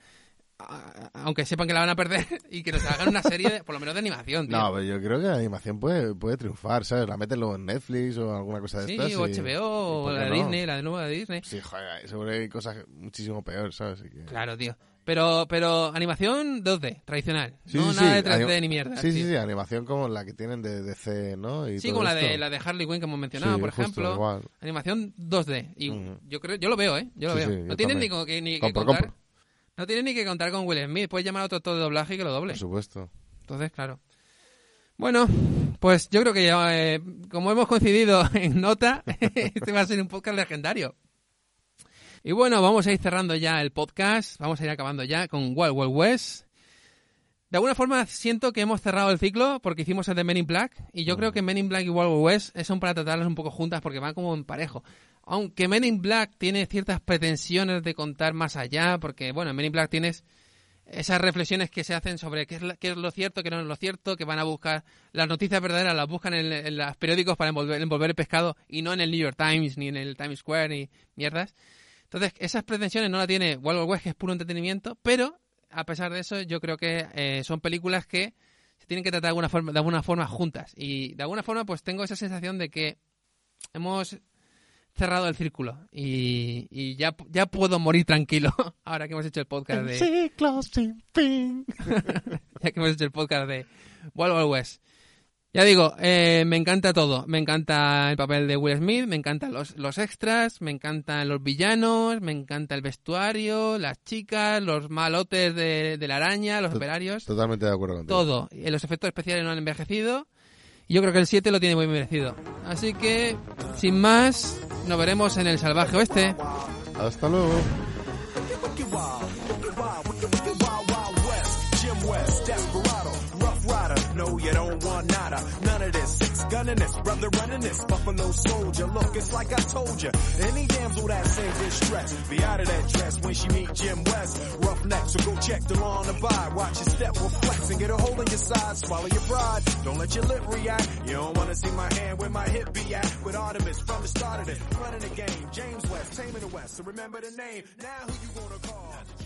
aunque sepan que la van a perder, *laughs* y que nos hagan una serie, de- por lo menos de animación, tío. No, pero yo creo que la animación puede, puede triunfar, ¿sabes? La meten luego en Netflix o alguna cosa de sí, estas. o y- HBO, o ¿por la de no? Disney, la de nueva de Disney. Sí, joder, seguro que hay cosas muchísimo peor, ¿sabes? Así que- Claro, tío. Pero, pero animación 2D, tradicional. Sí, no sí, nada sí, de 3D anim- ni mierda. Sí, sí, sí, animación como la que tienen de DC, ¿no? Y Sí, todo como la de, la de Harley Quinn que hemos mencionado, Sí, por justo, ejemplo. igual. Animación 2D. Y yo creo, yo lo veo, ¿eh? Yo lo Sí, veo. sí, no yo tienes ni, ni que Compro, contar. compro. No tienes ni que contar con Will Smith. Puedes llamar a otro actor de doblaje y que lo doble. Por supuesto. Entonces, claro. Bueno, pues yo creo que ya, eh, como hemos coincidido *laughs* en nota, *laughs* este va a ser un podcast legendario. Y bueno, vamos a ir cerrando ya el podcast, vamos a ir acabando ya con Wild Wild West. De alguna forma siento que hemos cerrado el ciclo porque hicimos el de Men in Black y yo creo que Men in Black y Wild Wild West son para tratarlas un poco juntas porque van como en parejo. Aunque Men in Black tiene ciertas pretensiones de contar más allá porque, bueno, en Men in Black tienes esas reflexiones que se hacen sobre qué es, la- qué es lo cierto, qué no es lo cierto, que van a buscar las noticias verdaderas, las buscan en, los periódicos para envolver, envolver el pescado y no en el New York Times ni en el Times Square ni mierdas. Entonces, esas pretensiones no la tiene Wild West, que es puro entretenimiento, pero a pesar de eso, yo creo que eh, son películas que se tienen que tratar de alguna forma juntas. Y de alguna forma, pues tengo esa sensación de que hemos cerrado el círculo y, y ya, ya puedo morir tranquilo *laughs* ahora que hemos hecho el podcast de Ciclo sin fin. *laughs* ya que hemos hecho el podcast de Wild Wild West. Ya digo, eh, me encanta todo. Me encanta el papel de Will Smith, me encantan los, los extras, me encantan los villanos, me encanta el vestuario, las chicas, los malotes de, de la araña, los operarios, Totalmente de acuerdo contigo. todo. Y los efectos especiales no han envejecido. Y yo creo que el 7 lo tiene muy merecido. Así que, sin más, nos veremos en el salvaje oeste. Hasta luego. Gunning this, brother running this. Buffalo soldier. Look, it's like I told you. Any damsel that's in distress, be out of that dress when she meet Jim West. Rough neck, so go check the law on the vibe. Watch your step, will flex and get a hold on your side. Swallow your pride. Don't let your lip react. You don't wanna see my hand where my hip be at. With Artemis from the start of it, running the game. James West, taming the West. So remember the name. Now who you gonna call?